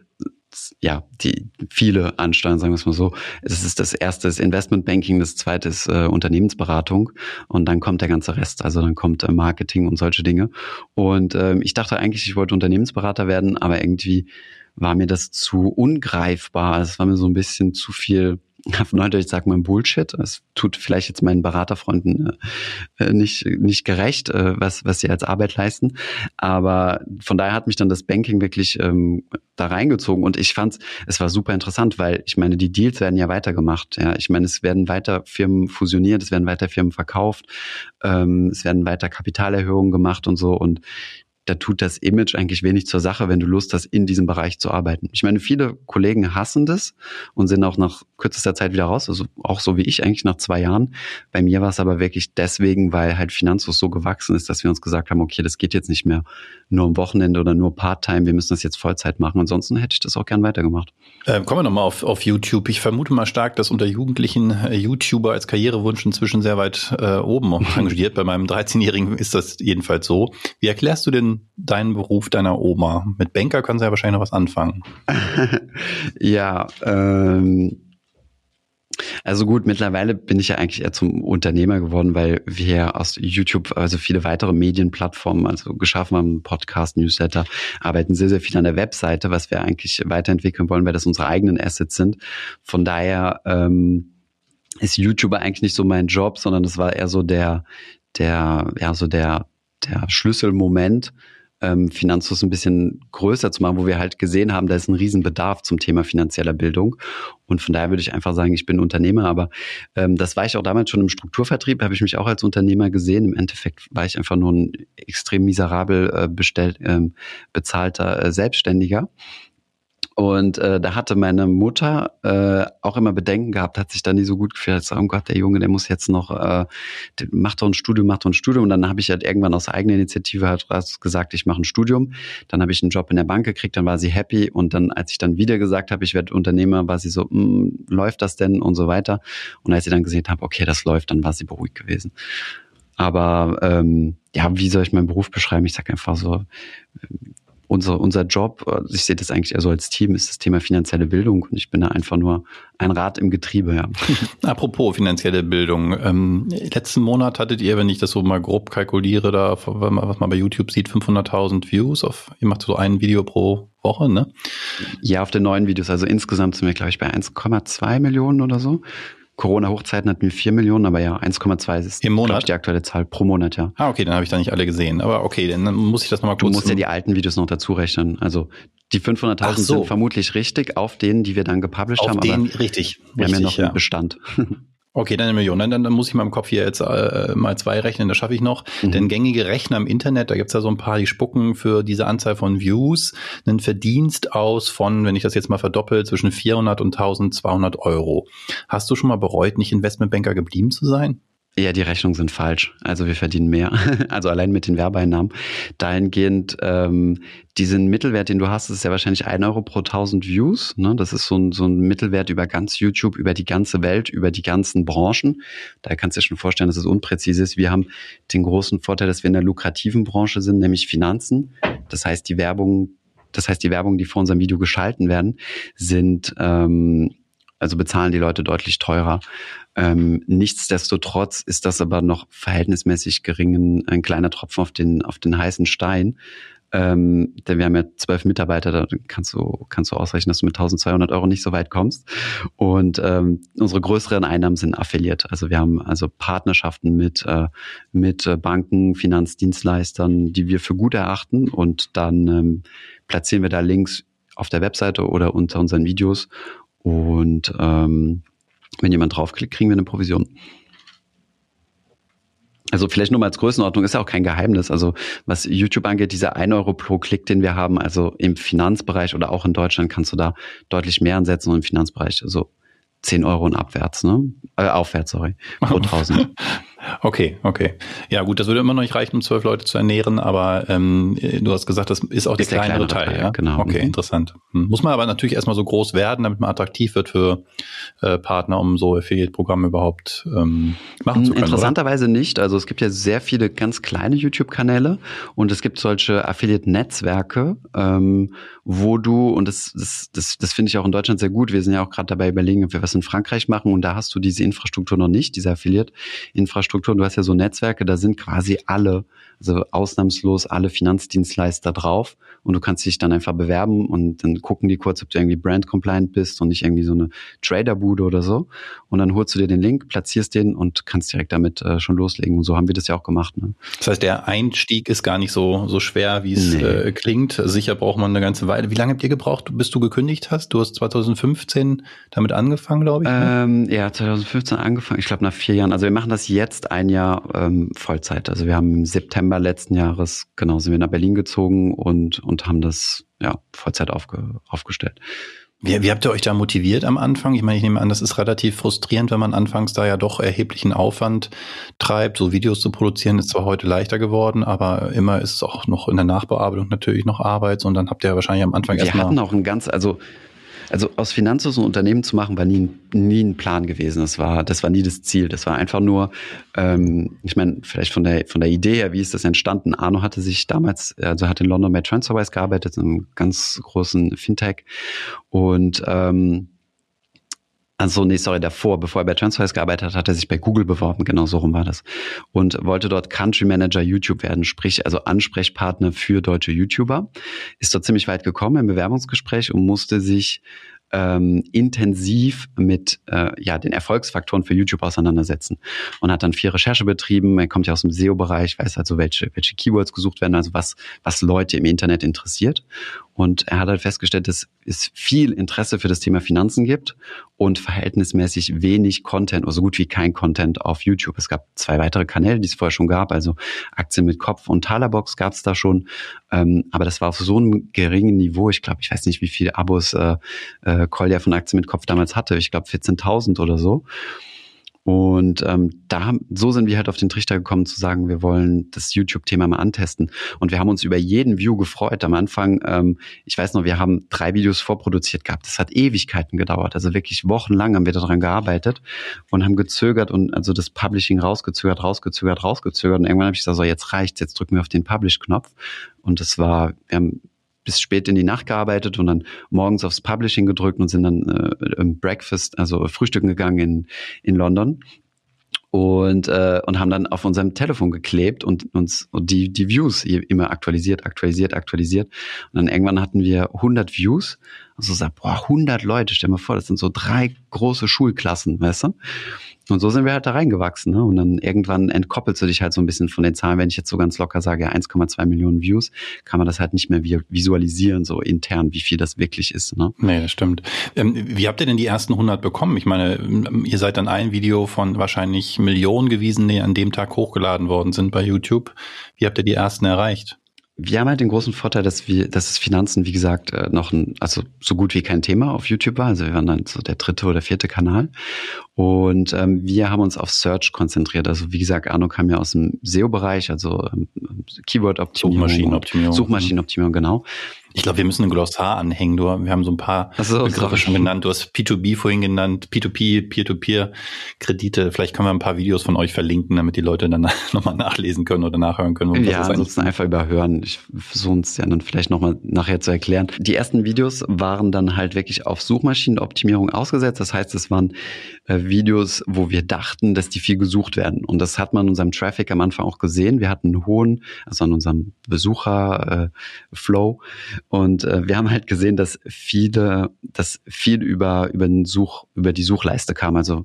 ja, die viele ansteuern, sagen wir es mal so. Es ist das erste ist Investmentbanking, das zweite ist äh, Unternehmensberatung und dann kommt der ganze Rest. Also dann kommt äh, Marketing und solche Dinge. Und ähm, ich dachte eigentlich, ich wollte Unternehmensberater werden, aber irgendwie war mir das zu ungreifbar. Es war mir so ein bisschen zu viel auf Neudeutsch sagt man Bullshit. Es tut vielleicht jetzt meinen Beraterfreunden äh, äh, nicht, nicht gerecht, äh, was, was sie als Arbeit leisten. Aber von daher hat mich dann das Banking wirklich ähm, da reingezogen und ich fand es war super interessant, weil ich meine, die Deals werden ja weitergemacht. Ja, ich meine, es werden weiter Firmen fusioniert, es werden weiter Firmen verkauft, ähm, es werden weiter Kapitalerhöhungen gemacht und so und da tut das Image eigentlich wenig zur Sache, wenn du Lust hast, in diesem Bereich zu arbeiten. Ich meine, viele Kollegen hassen das und sind auch nach kürzester Zeit wieder raus, also auch so wie ich eigentlich nach zwei Jahren. Bei mir war es aber wirklich deswegen, weil halt Finanzus so gewachsen ist, dass wir uns gesagt haben, okay, das geht jetzt nicht mehr nur am Wochenende oder nur Part-Time, wir müssen das jetzt Vollzeit machen. Ansonsten hätte ich das auch gern weitergemacht.
Äh, kommen wir nochmal auf, auf YouTube. Ich vermute mal stark, dass unter Jugendlichen äh, YouTuber als Karrierewunsch inzwischen sehr weit äh, oben rangiert. Bei meinem 13-Jährigen ist das jedenfalls so. Wie erklärst du denn deinen Beruf deiner Oma? Mit Banker können sie ja wahrscheinlich noch was anfangen.
ja, ähm, also gut, mittlerweile bin ich ja eigentlich eher zum Unternehmer geworden, weil wir aus YouTube, also viele weitere Medienplattformen, also geschaffen haben, Podcast, Newsletter, arbeiten sehr, sehr viel an der Webseite, was wir eigentlich weiterentwickeln wollen, weil das unsere eigenen Assets sind. Von daher ähm, ist YouTuber eigentlich nicht so mein Job, sondern das war eher so der, der, ja, so der, der Schlüsselmoment, ähm, Finanzfluss ein bisschen größer zu machen, wo wir halt gesehen haben, da ist ein Riesenbedarf zum Thema finanzieller Bildung. Und von daher würde ich einfach sagen, ich bin Unternehmer, aber ähm, das war ich auch damals schon im Strukturvertrieb, habe ich mich auch als Unternehmer gesehen. Im Endeffekt war ich einfach nur ein extrem miserabel äh, bestellt, ähm, bezahlter äh, Selbstständiger. Und äh, da hatte meine Mutter äh, auch immer Bedenken gehabt, hat sich da nie so gut gefühlt. Hat gesagt, oh Gott, der Junge, der muss jetzt noch, äh, macht doch ein Studium, macht doch ein Studium. Und dann habe ich halt irgendwann aus eigener Initiative halt gesagt, ich mache ein Studium. Dann habe ich einen Job in der Bank gekriegt, dann war sie happy. Und dann, als ich dann wieder gesagt habe, ich werde Unternehmer, war sie so, hm, läuft das denn und so weiter. Und als sie dann gesehen habe, okay, das läuft, dann war sie beruhigt gewesen. Aber ähm, ja, wie soll ich meinen Beruf beschreiben? Ich sage einfach so, unser, unser Job, äh, ich sehe das eigentlich eher so als Team, ist das Thema finanzielle Bildung und ich bin da einfach nur ein Rad im Getriebe. Ja.
Apropos finanzielle Bildung. Ähm, letzten Monat hattet ihr, wenn ich das so mal grob kalkuliere, da, was man bei YouTube sieht, 500.000 Views auf, ihr macht so ein Video pro Woche, ne?
Ja, auf den neuen Videos. Also insgesamt sind wir, glaube ich, bei 1,2 Millionen oder so. Corona-Hochzeiten hatten wir 4 Millionen, aber ja, 1,2 ist
Im Monat?
die aktuelle Zahl pro Monat, ja.
Ah, okay, dann habe ich da nicht alle gesehen. Aber okay, dann muss ich das nochmal kurz...
Du musst ja die alten Videos noch dazu rechnen. Also die 500.000 so. sind vermutlich richtig auf denen, die wir dann gepublished
auf
haben.
Auf denen, richtig.
Wir
richtig,
haben ja noch einen Bestand.
Okay, dann eine Million. Dann, dann, dann muss ich mal im Kopf hier jetzt äh, mal zwei rechnen, das schaffe ich noch. Mhm. Denn gängige Rechner im Internet, da gibt's ja so ein paar, die spucken für diese Anzahl von Views einen Verdienst aus von, wenn ich das jetzt mal verdoppel, zwischen 400 und 1200 Euro. Hast du schon mal bereut, nicht Investmentbanker geblieben zu sein?
Ja, die Rechnungen sind falsch. Also wir verdienen mehr. Also allein mit den Werbeeinnahmen. Dahingehend, ähm, diesen Mittelwert, den du hast, ist ja wahrscheinlich ein Euro pro 1000 Views. Ne? Das ist so ein, so ein Mittelwert über ganz YouTube, über die ganze Welt, über die ganzen Branchen. Da kannst du dir schon vorstellen, dass es unpräzise ist. Wir haben den großen Vorteil, dass wir in der lukrativen Branche sind, nämlich Finanzen. Das heißt, die Werbung, das heißt, die Werbung, die vor unserem Video geschalten werden, sind ähm, also bezahlen die Leute deutlich teurer. Ähm, nichtsdestotrotz ist das aber noch verhältnismäßig geringen, ein kleiner Tropfen auf den, auf den heißen Stein. Ähm, denn wir haben ja zwölf Mitarbeiter, da kannst du, kannst du ausrechnen, dass du mit 1200 Euro nicht so weit kommst. Und ähm, unsere größeren Einnahmen sind affiliiert. Also wir haben also Partnerschaften mit, äh, mit äh, Banken, Finanzdienstleistern, die wir für gut erachten. Und dann ähm, platzieren wir da Links auf der Webseite oder unter unseren Videos und ähm, wenn jemand draufklickt, kriegen wir eine Provision. Also vielleicht nur mal als Größenordnung, ist ja auch kein Geheimnis. Also was YouTube angeht, dieser 1 Euro pro Klick, den wir haben, also im Finanzbereich oder auch in Deutschland kannst du da deutlich mehr ansetzen und im Finanzbereich, also 10 Euro und abwärts, ne? Äh, aufwärts, sorry, pro 1000.
Okay, okay. Ja, gut, das würde immer noch nicht reichen, um zwölf Leute zu ernähren, aber ähm, du hast gesagt, das ist auch ist der kleinere, kleinere Teil, Teil, ja?
Genau.
Okay, mhm. interessant. Hm. Muss man aber natürlich erstmal so groß werden, damit man attraktiv wird für äh, Partner, um so Affiliate-Programme überhaupt ähm, machen zu können.
Interessanterweise
oder?
nicht. Also es gibt ja sehr viele ganz kleine YouTube-Kanäle und es gibt solche Affiliate-Netzwerke, ähm, wo du, und das, das, das, das finde ich auch in Deutschland sehr gut, wir sind ja auch gerade dabei überlegen, ob wir was in Frankreich machen und da hast du diese Infrastruktur noch nicht, diese Affiliate-Infrastruktur Infrastruktur. Du hast ja so Netzwerke, da sind quasi alle, also ausnahmslos alle Finanzdienstleister drauf und du kannst dich dann einfach bewerben und dann gucken die kurz, ob du irgendwie brand-compliant bist und nicht irgendwie so eine Traderbude oder so. Und dann holst du dir den Link, platzierst den und kannst direkt damit äh, schon loslegen. Und so haben wir das ja auch gemacht. Ne?
Das heißt, der Einstieg ist gar nicht so, so schwer, wie es nee. äh, klingt. Sicher braucht man eine ganze Weile. Wie lange habt ihr gebraucht, bis du gekündigt hast? Du hast 2015 damit angefangen, glaube ich.
Ne? Ähm, ja, 2015 angefangen. Ich glaube nach vier Jahren. Also wir machen das jetzt ein Jahr ähm, Vollzeit. Also wir haben im September letzten Jahres, genau, sind wir nach Berlin gezogen und und haben das ja Vollzeit aufge, aufgestellt.
Wie, wie habt ihr euch da motiviert am Anfang? Ich meine, ich nehme an, das ist relativ frustrierend, wenn man anfangs da ja doch erheblichen Aufwand treibt. So Videos zu produzieren ist zwar heute leichter geworden, aber immer ist es auch noch in der Nachbearbeitung natürlich noch Arbeit. Und dann habt ihr ja wahrscheinlich am Anfang
erstmal. Wir hatten auch ein ganz, also also aus Finanzlos ein Unternehmen zu machen, war nie, nie ein Plan gewesen. Das war, das war nie das Ziel. Das war einfach nur, ähm, ich meine, vielleicht von der, von der Idee her, wie ist das entstanden? Arno hatte sich damals, also hat in London bei Transferwise gearbeitet, einem ganz großen Fintech. Und ähm, also nee, sorry, davor, bevor er bei Transferwise gearbeitet hat, hat er sich bei Google beworben, genau so rum war das. Und wollte dort Country Manager YouTube werden, sprich also Ansprechpartner für deutsche YouTuber. Ist dort ziemlich weit gekommen im Bewerbungsgespräch und musste sich ähm, intensiv mit äh, ja, den Erfolgsfaktoren für YouTube auseinandersetzen und hat dann viel Recherche betrieben. Er kommt ja aus dem SEO-Bereich, weiß also, welche, welche Keywords gesucht werden, also was, was Leute im Internet interessiert. Und er hat halt festgestellt, dass es viel Interesse für das Thema Finanzen gibt und verhältnismäßig wenig Content oder so gut wie kein Content auf YouTube. Es gab zwei weitere Kanäle, die es vorher schon gab, also Aktien mit Kopf und Talerbox gab es da schon. Ähm, aber das war auf so einem geringen Niveau. Ich glaube, ich weiß nicht, wie viele Abos äh, äh, Kolja von Aktien mit Kopf damals hatte. Ich glaube 14.000 oder so. Und ähm, da so sind wir halt auf den Trichter gekommen zu sagen, wir wollen das YouTube-Thema mal antesten. Und wir haben uns über jeden View gefreut. Am Anfang, ähm, ich weiß noch, wir haben drei Videos vorproduziert gehabt. Das hat Ewigkeiten gedauert. Also wirklich wochenlang haben wir daran gearbeitet und haben gezögert und also das Publishing rausgezögert, rausgezögert, rausgezögert. Und irgendwann habe ich gesagt, so jetzt reicht's, jetzt drücken wir auf den Publish-Knopf. Und das war, wir haben bis spät in die Nacht gearbeitet und dann morgens aufs Publishing gedrückt und sind dann äh, im Breakfast, also frühstücken gegangen in, in London und äh, und haben dann auf unserem Telefon geklebt und uns und die die Views immer aktualisiert, aktualisiert, aktualisiert und dann irgendwann hatten wir 100 Views. Also sagt, boah, 100 Leute, stell mal vor, das sind so drei große Schulklassen, weißt du? Und so sind wir halt da reingewachsen. Ne? Und dann irgendwann entkoppelst du dich halt so ein bisschen von den Zahlen. Wenn ich jetzt so ganz locker sage, 1,2 Millionen Views, kann man das halt nicht mehr visualisieren, so intern, wie viel das wirklich ist. Ne?
Nee, das stimmt. Ähm, wie habt ihr denn die ersten 100 bekommen? Ich meine, ihr seid dann ein Video von wahrscheinlich Millionen gewesen, die an dem Tag hochgeladen worden sind bei YouTube. Wie habt ihr die ersten erreicht?
Wir haben halt den großen Vorteil, dass wir, dass das Finanzen, wie gesagt, äh, noch ein, also so gut wie kein Thema auf YouTube war. Also wir waren dann so der dritte oder vierte Kanal. Und ähm, wir haben uns auf Search konzentriert. Also wie gesagt, Arno kam ja aus dem SEO-Bereich, also ähm, Keyword-Optimierung.
Suchmaschinenoptimierung.
Suchmaschinenoptimierung, genau.
Ich glaube, wir müssen ein Glossar anhängen. Du, wir haben so ein paar so, Begriffe schon genannt. Du hast P2B vorhin genannt, P2P, Peer-to-Peer-Kredite. Vielleicht können wir ein paar Videos von euch verlinken, damit die Leute dann nochmal nachlesen können oder nachhören können.
Ja, ansonsten einfach überhören. Ich versuche es ja dann vielleicht nochmal nachher zu erklären. Die ersten Videos waren dann halt wirklich auf Suchmaschinenoptimierung ausgesetzt. Das heißt, es waren äh, Videos, wo wir dachten, dass die viel gesucht werden. Und das hat man in unserem Traffic am Anfang auch gesehen. Wir hatten einen hohen, also an unserem Besucher-Flow. Äh, und äh, wir haben halt gesehen, dass viele, dass viel über, über den Such, über die Suchleiste kam. Also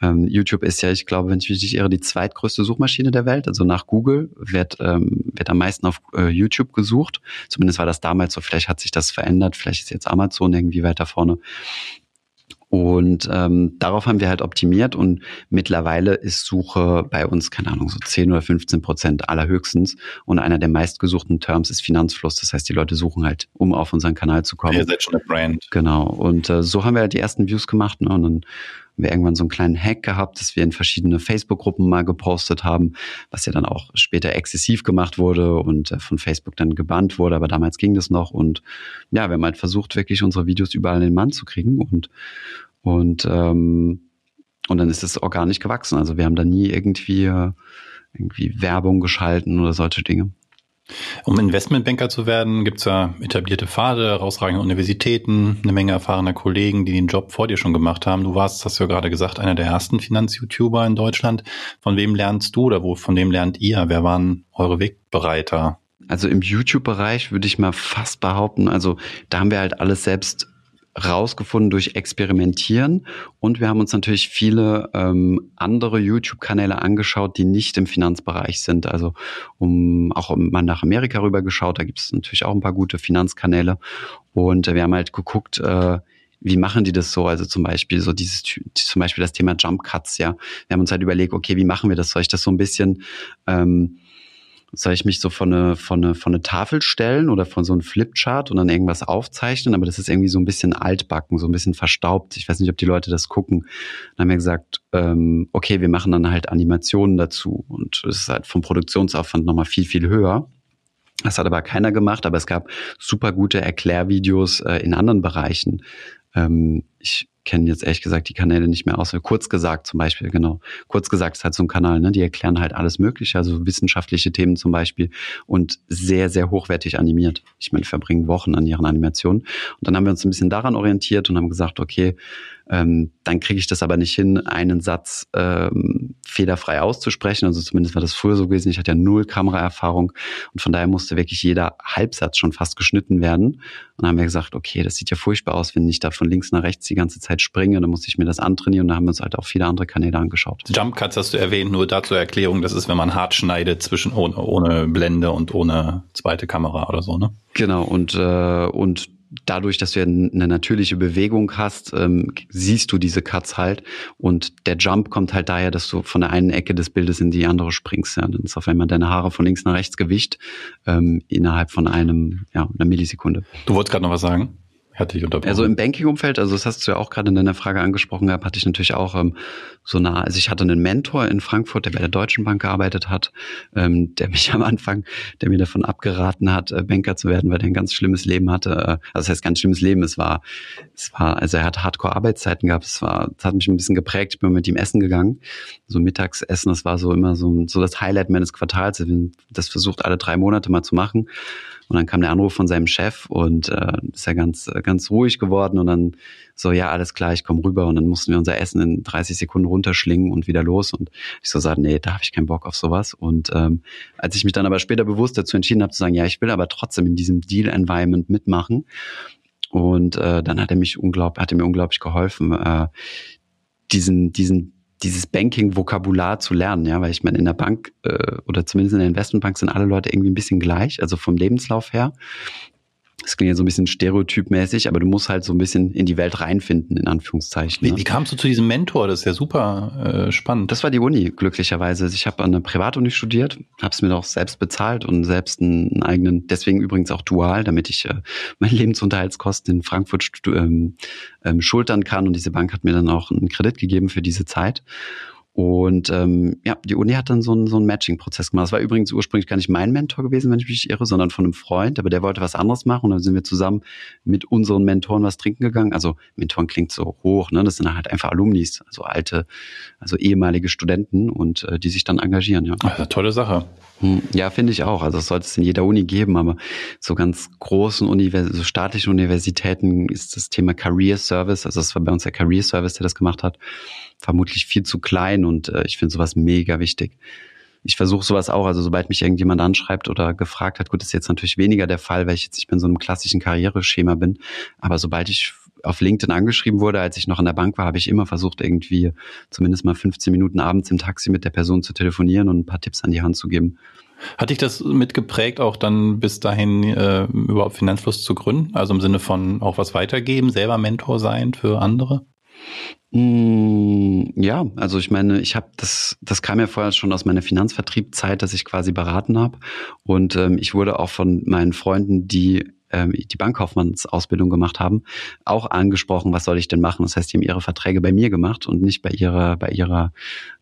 ähm, YouTube ist ja, ich glaube, wenn ich mich nicht irre, die zweitgrößte Suchmaschine der Welt. Also nach Google wird, ähm, wird am meisten auf äh, YouTube gesucht. Zumindest war das damals so. Vielleicht hat sich das verändert. Vielleicht ist jetzt Amazon irgendwie weiter vorne. Und ähm, darauf haben wir halt optimiert und mittlerweile ist Suche bei uns, keine Ahnung, so 10 oder 15 Prozent allerhöchstens. Und einer der meistgesuchten Terms ist Finanzfluss. Das heißt, die Leute suchen halt, um auf unseren Kanal zu kommen.
Ihr seid schon eine Brand.
Genau. Und äh, so haben wir halt die ersten Views gemacht. Ne? Und dann haben wir irgendwann so einen kleinen Hack gehabt, dass wir in verschiedene Facebook-Gruppen mal gepostet haben, was ja dann auch später exzessiv gemacht wurde und äh, von Facebook dann gebannt wurde, aber damals ging das noch und ja, wir haben halt versucht, wirklich unsere Videos überall in den Mann zu kriegen und und ähm, und dann ist es organisch gewachsen. Also wir haben da nie irgendwie irgendwie Werbung geschalten oder solche Dinge.
Um Investmentbanker zu werden, gibt es ja etablierte Pfade, herausragende Universitäten, eine Menge erfahrener Kollegen, die den Job vor dir schon gemacht haben. Du warst, hast du ja gerade gesagt, einer der ersten Finanz-YouTuber in Deutschland. Von wem lernst du oder wo, von wem lernt ihr? Wer waren eure Wegbereiter?
Also im YouTube-Bereich würde ich mal fast behaupten, also da haben wir halt alles selbst rausgefunden durch Experimentieren und wir haben uns natürlich viele ähm, andere YouTube-Kanäle angeschaut, die nicht im Finanzbereich sind. Also um auch mal nach Amerika rüber geschaut, da gibt es natürlich auch ein paar gute Finanzkanäle und äh, wir haben halt geguckt, äh, wie machen die das so? Also zum Beispiel so dieses, zum Beispiel das Thema Jump Cuts, ja. Wir haben uns halt überlegt, okay, wie machen wir das? Soll ich das so ein bisschen ähm, soll ich mich so von eine, von eine, von eine Tafel stellen oder von so einem Flipchart und dann irgendwas aufzeichnen, aber das ist irgendwie so ein bisschen altbacken, so ein bisschen verstaubt. Ich weiß nicht, ob die Leute das gucken. Dann haben wir gesagt, ähm, okay, wir machen dann halt Animationen dazu und es ist halt vom Produktionsaufwand nochmal viel, viel höher. Das hat aber keiner gemacht, aber es gab super gute Erklärvideos äh, in anderen Bereichen. Ähm, ich kenne jetzt ehrlich gesagt die Kanäle nicht mehr aus. Kurz gesagt zum Beispiel, genau. Kurz gesagt ist halt so ein Kanal, ne? Die erklären halt alles Mögliche, also wissenschaftliche Themen zum Beispiel und sehr, sehr hochwertig animiert. Ich meine, verbringen Wochen an ihren Animationen. Und dann haben wir uns ein bisschen daran orientiert und haben gesagt, okay, ähm, dann kriege ich das aber nicht hin, einen Satz ähm, fehlerfrei auszusprechen. Also zumindest war das früher so gewesen. Ich hatte ja null Kameraerfahrung und von daher musste wirklich jeder Halbsatz schon fast geschnitten werden. Und dann haben wir gesagt, okay, das sieht ja furchtbar aus, wenn ich da von links nach rechts die ganze Zeit springe. Dann musste ich mir das antrainieren und dann haben wir uns halt auch viele andere Kanäle angeschaut.
Jump Cuts hast du erwähnt, nur dazu Erklärung, das ist, wenn man hart schneidet zwischen ohne, ohne Blende und ohne zweite Kamera oder so, ne?
Genau, und, äh, und dadurch, dass du eine natürliche Bewegung hast, ähm, siehst du diese Cuts halt. Und der Jump kommt halt daher, dass du von der einen Ecke des Bildes in die andere springst. Ja. Dann ist auf einmal deine Haare von links nach rechts Gewicht ähm, innerhalb von einem, ja, einer Millisekunde.
Du wolltest gerade noch was sagen?
Hatte ich unterbrochen. Also im Banking-Umfeld, also das hast du ja auch gerade in deiner Frage angesprochen gehabt, hatte ich natürlich auch ähm, so nah, also ich hatte einen Mentor in Frankfurt, der bei der Deutschen Bank gearbeitet hat, ähm, der mich am Anfang, der mir davon abgeraten hat, äh, Banker zu werden, weil der ein ganz schlimmes Leben hatte. Äh, also das heißt ganz schlimmes Leben, es war, es war, also er hat Hardcore-Arbeitszeiten gehabt, es war, das hat mich ein bisschen geprägt, ich bin mit ihm essen gegangen, so Mittagsessen, das war so immer so, so das Highlight meines Quartals, das versucht alle drei Monate mal zu machen. Und dann kam der Anruf von seinem Chef und äh, ist ja ganz, ganz ruhig geworden und dann so, ja, alles klar, ich komme rüber und dann mussten wir unser Essen in 30 Sekunden runterschlingen und wieder los. Und ich so sagte, nee, da habe ich keinen Bock auf sowas. Und ähm, als ich mich dann aber später bewusst dazu entschieden habe zu sagen, ja, ich will aber trotzdem in diesem Deal-Environment mitmachen. Und äh, dann hat er mich unglaublich, hat er mir unglaublich geholfen, äh, diesen, diesen dieses Banking-Vokabular zu lernen, ja, weil ich meine, in der Bank äh, oder zumindest in der Investmentbank sind alle Leute irgendwie ein bisschen gleich, also vom Lebenslauf her. Das klingt ja so ein bisschen stereotypmäßig, aber du musst halt so ein bisschen in die Welt reinfinden, in Anführungszeichen.
Wie, ne? wie kamst du zu diesem Mentor? Das ist ja super äh, spannend.
Das war die Uni, glücklicherweise. Ich habe an einer Privatuni studiert, habe es mir auch selbst bezahlt und selbst einen eigenen, deswegen übrigens auch dual, damit ich äh, meine Lebensunterhaltskosten in Frankfurt ähm, ähm, schultern kann. Und diese Bank hat mir dann auch einen Kredit gegeben für diese Zeit. Und ähm, ja, die Uni hat dann so einen, so einen Matching-Prozess gemacht. Das war übrigens ursprünglich gar nicht mein Mentor gewesen, wenn ich mich irre, sondern von einem Freund, aber der wollte was anderes machen und dann sind wir zusammen mit unseren Mentoren was trinken gegangen. Also Mentoren klingt so hoch, ne? Das sind halt einfach Alumnis, also alte, also ehemalige Studenten und äh, die sich dann engagieren, ja.
Also, tolle Sache.
Hm, ja, finde ich auch. Also es sollte es in jeder Uni geben, aber so ganz großen Univers so staatlichen Universitäten ist das Thema Career Service, also das war bei uns der Career Service, der das gemacht hat, vermutlich viel zu klein und äh, ich finde sowas mega wichtig. Ich versuche sowas auch, also sobald mich irgendjemand anschreibt oder gefragt hat, gut, ist jetzt natürlich weniger der Fall, weil ich jetzt nicht mehr in so einem klassischen Karriereschema bin, aber sobald ich auf LinkedIn angeschrieben wurde, als ich noch an der Bank war, habe ich immer versucht, irgendwie zumindest mal 15 Minuten abends im Taxi mit der Person zu telefonieren und ein paar Tipps an die Hand zu geben.
Hat dich das mitgeprägt, auch dann bis dahin äh, überhaupt Finanzfluss zu gründen? Also im Sinne von auch was weitergeben, selber Mentor sein für andere?
Mm, ja, also ich meine, ich habe das, das kam ja vorher schon aus meiner Finanzvertriebzeit, dass ich quasi beraten habe. Und ähm, ich wurde auch von meinen Freunden, die ähm, die Bankkaufmannsausbildung gemacht haben, auch angesprochen, was soll ich denn machen? Das heißt, die haben ihre Verträge bei mir gemacht und nicht bei ihrer, bei ihrer,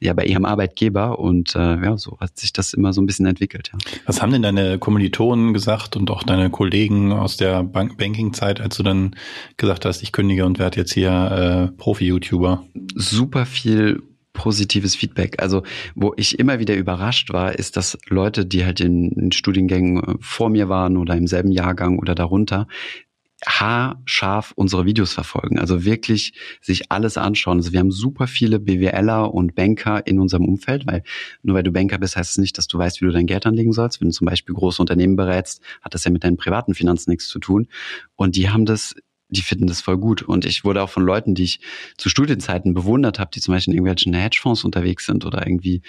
ja, bei ihrem Arbeitgeber. Und äh, ja, so hat sich das immer so ein bisschen entwickelt. Ja.
Was haben denn deine Kommilitonen gesagt und auch deine Kollegen aus der Bank Banking-Zeit, als du dann gesagt hast, ich kündige und werde jetzt hier äh, Profi-YouTuber?
Super viel positives Feedback. Also, wo ich immer wieder überrascht war, ist, dass Leute, die halt in, in Studiengängen äh, vor mir waren oder im selben Jahrgang oder darunter, haarscharf unsere Videos verfolgen. Also wirklich sich alles anschauen. Also wir haben super viele BWLer und Banker in unserem Umfeld, weil nur weil du Banker bist, heißt es nicht, dass du weißt, wie du dein Geld anlegen sollst. Wenn du zum Beispiel große Unternehmen berätst, hat das ja mit deinen privaten Finanzen nichts zu tun. Und die haben das die finden das voll gut. Und ich wurde auch von Leuten, die ich zu Studienzeiten bewundert habe, die zum Beispiel in irgendwelchen Hedgefonds unterwegs sind oder irgendwie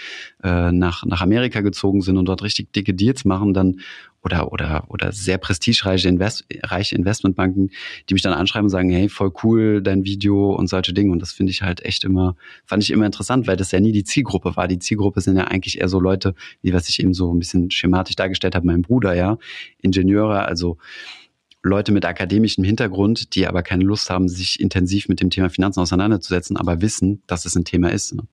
äh, nach, nach Amerika gezogen sind und dort richtig dicke Deals machen, dann oder oder oder sehr prestigereiche Invest, reiche Investmentbanken, die mich dann anschreiben und sagen, hey, voll cool dein Video und solche Dinge. Und das finde ich halt echt immer, fand ich immer interessant, weil das ja nie die Zielgruppe war. Die Zielgruppe sind ja eigentlich eher so Leute, wie was ich eben so ein bisschen schematisch dargestellt habe, mein Bruder, ja, Ingenieure, also Leute mit akademischem Hintergrund, die aber keine Lust haben, sich intensiv mit dem Thema Finanzen auseinanderzusetzen, aber wissen, dass es ein Thema ist. Ne?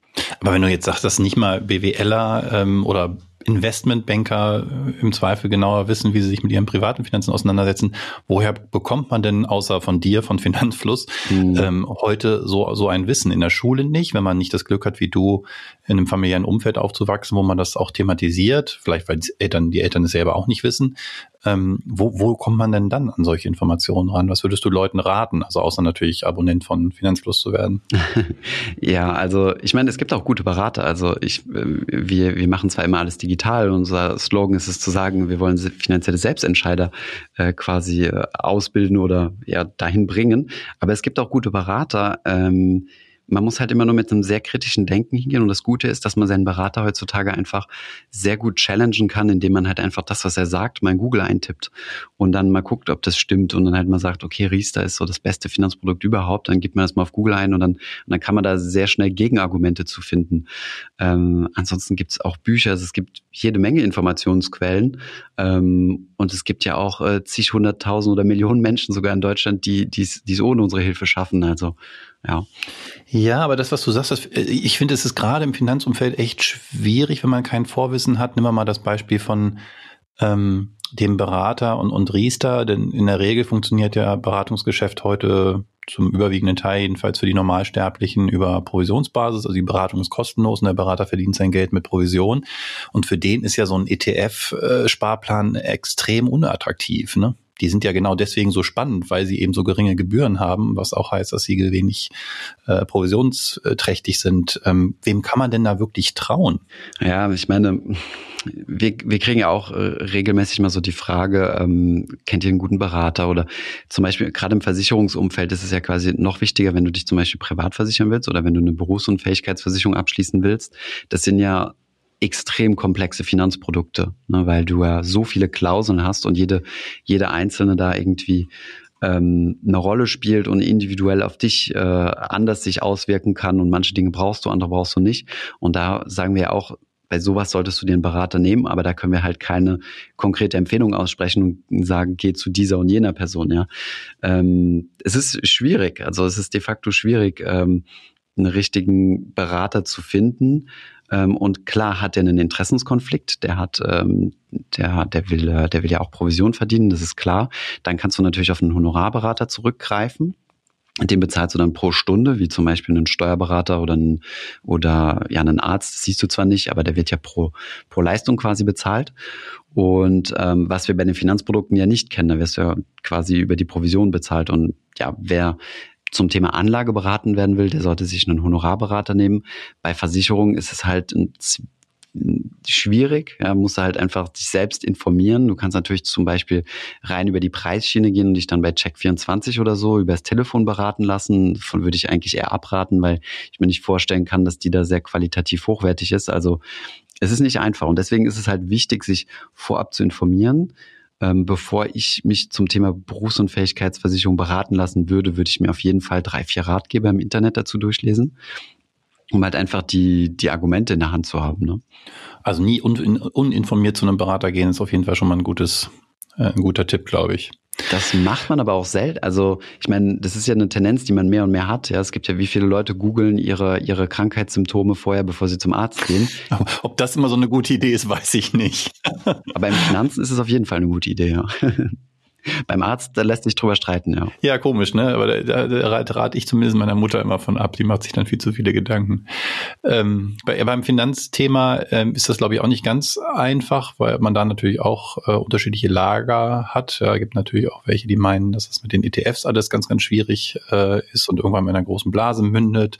Aber wenn du jetzt sagst, dass nicht mal BWLer ähm, oder Investmentbanker äh, im Zweifel genauer wissen, wie sie sich mit ihren privaten Finanzen auseinandersetzen. Woher bekommt man denn außer von dir, von Finanzfluss, mhm. ähm, heute so, so ein Wissen? In der Schule nicht, wenn man nicht das Glück hat, wie du, in einem familiären Umfeld aufzuwachsen, wo man das auch thematisiert, vielleicht weil die Eltern, die Eltern es selber auch nicht wissen. Ähm, wo, wo kommt man denn dann an solche Informationen ran? Was würdest du Leuten raten? Also außer natürlich Abonnent von Finanzfluss zu werden.
ja, also ich meine, es gibt auch gute Berater. Also ich, äh, wir, wir machen zwar immer alles digital. Unser Slogan ist es zu sagen, wir wollen finanzielle Selbstentscheider äh, quasi äh, ausbilden oder ja dahin bringen. Aber es gibt auch gute Berater. Ähm, man muss halt immer nur mit einem sehr kritischen Denken hingehen. Und das Gute ist, dass man seinen Berater heutzutage einfach sehr gut challengen kann, indem man halt einfach das, was er sagt, mal in Google eintippt und dann mal guckt, ob das stimmt. Und dann halt mal sagt, okay, Riester ist so das beste Finanzprodukt überhaupt. Dann gibt man das mal auf Google ein und dann, und dann kann man da sehr schnell Gegenargumente zu finden. Ähm, ansonsten gibt es auch Bücher, also es gibt jede Menge Informationsquellen. Ähm, und es gibt ja auch äh, zig hunderttausend oder Millionen Menschen sogar in Deutschland, die es ohne unsere Hilfe schaffen. Also ja.
Ja, aber das, was du sagst, das, äh, ich finde, es ist gerade im Finanzumfeld echt schwierig, wenn man kein Vorwissen hat. Nimm mal das Beispiel von ähm, dem Berater und, und Riester, denn in der Regel funktioniert ja Beratungsgeschäft heute zum überwiegenden Teil, jedenfalls für die Normalsterblichen, über Provisionsbasis. Also die Beratung ist kostenlos und der Berater verdient sein Geld mit Provision. Und für den ist ja so ein ETF-Sparplan äh, extrem unattraktiv. Ne? Die sind ja genau deswegen so spannend, weil sie eben so geringe Gebühren haben, was auch heißt, dass sie wenig äh, provisionsträchtig sind. Ähm, wem kann man denn da wirklich trauen?
Ja, ich meine, wir, wir kriegen ja auch äh, regelmäßig mal so die Frage, ähm, kennt ihr einen guten Berater oder zum Beispiel gerade im Versicherungsumfeld ist es ja quasi noch wichtiger, wenn du dich zum Beispiel privat versichern willst oder wenn du eine Berufsunfähigkeitsversicherung abschließen willst. Das sind ja extrem komplexe Finanzprodukte, ne, weil du ja so viele Klauseln hast und jede, jede einzelne da irgendwie ähm, eine Rolle spielt und individuell auf dich äh, anders sich auswirken kann und manche Dinge brauchst du, andere brauchst du nicht. Und da sagen wir auch, bei sowas solltest du einen Berater nehmen, aber da können wir halt keine konkrete Empfehlung aussprechen und sagen, geh zu dieser und jener Person, ja. Ähm, es ist schwierig, also es ist de facto schwierig, ähm, einen richtigen Berater zu finden, ähm, und klar hat er einen Interessenskonflikt, der hat, ähm, der, der will, äh, der will ja auch Provision verdienen, das ist klar. Dann kannst du natürlich auf einen Honorarberater zurückgreifen. Den bezahlst du dann pro Stunde, wie zum Beispiel einen Steuerberater oder einen, oder ja, einen Arzt, das siehst du zwar nicht, aber der wird ja pro, pro Leistung quasi bezahlt. Und ähm, was wir bei den Finanzprodukten ja nicht kennen, da wirst du ja quasi über die Provision bezahlt. Und ja, wer zum Thema Anlage beraten werden will, der sollte sich einen Honorarberater nehmen. Bei Versicherungen ist es halt ein schwierig. Ja, musst du halt einfach dich selbst informieren. Du kannst natürlich zum Beispiel rein über die Preisschiene gehen und dich dann bei Check24 oder so übers Telefon beraten lassen. Davon würde ich eigentlich eher abraten, weil ich mir nicht vorstellen kann, dass die da sehr qualitativ hochwertig ist. Also es ist nicht einfach und deswegen ist es halt wichtig, sich vorab zu informieren ähm, bevor ich mich zum Thema Berufsunfähigkeitsversicherung beraten lassen würde, würde ich mir auf jeden Fall drei, vier Ratgeber im Internet dazu durchlesen, um halt einfach die, die Argumente in der Hand zu haben. Ne?
Also nie un, uninformiert zu einem Berater gehen ist auf jeden Fall schon mal ein gutes, äh, ein guter Tipp, glaube ich.
Das macht man aber auch selten. Also ich meine, das ist ja eine Tendenz, die man mehr und mehr hat. Ja, es gibt ja, wie viele Leute googeln ihre ihre Krankheitssymptome vorher, bevor sie zum Arzt gehen.
Ob das immer so eine gute Idee ist, weiß ich nicht.
aber im Finanzen ist es auf jeden Fall eine gute Idee. Ja. Beim Arzt, da lässt sich drüber streiten, ja.
Ja, komisch, ne? Aber da, da, da rate ich zumindest meiner Mutter immer von ab. Die macht sich dann viel zu viele Gedanken. Ähm, bei, beim Finanzthema ähm, ist das, glaube ich, auch nicht ganz einfach, weil man da natürlich auch äh, unterschiedliche Lager hat. Ja, gibt natürlich auch welche, die meinen, dass es mit den ETFs alles ganz, ganz schwierig äh, ist und irgendwann mit einer großen Blase mündet.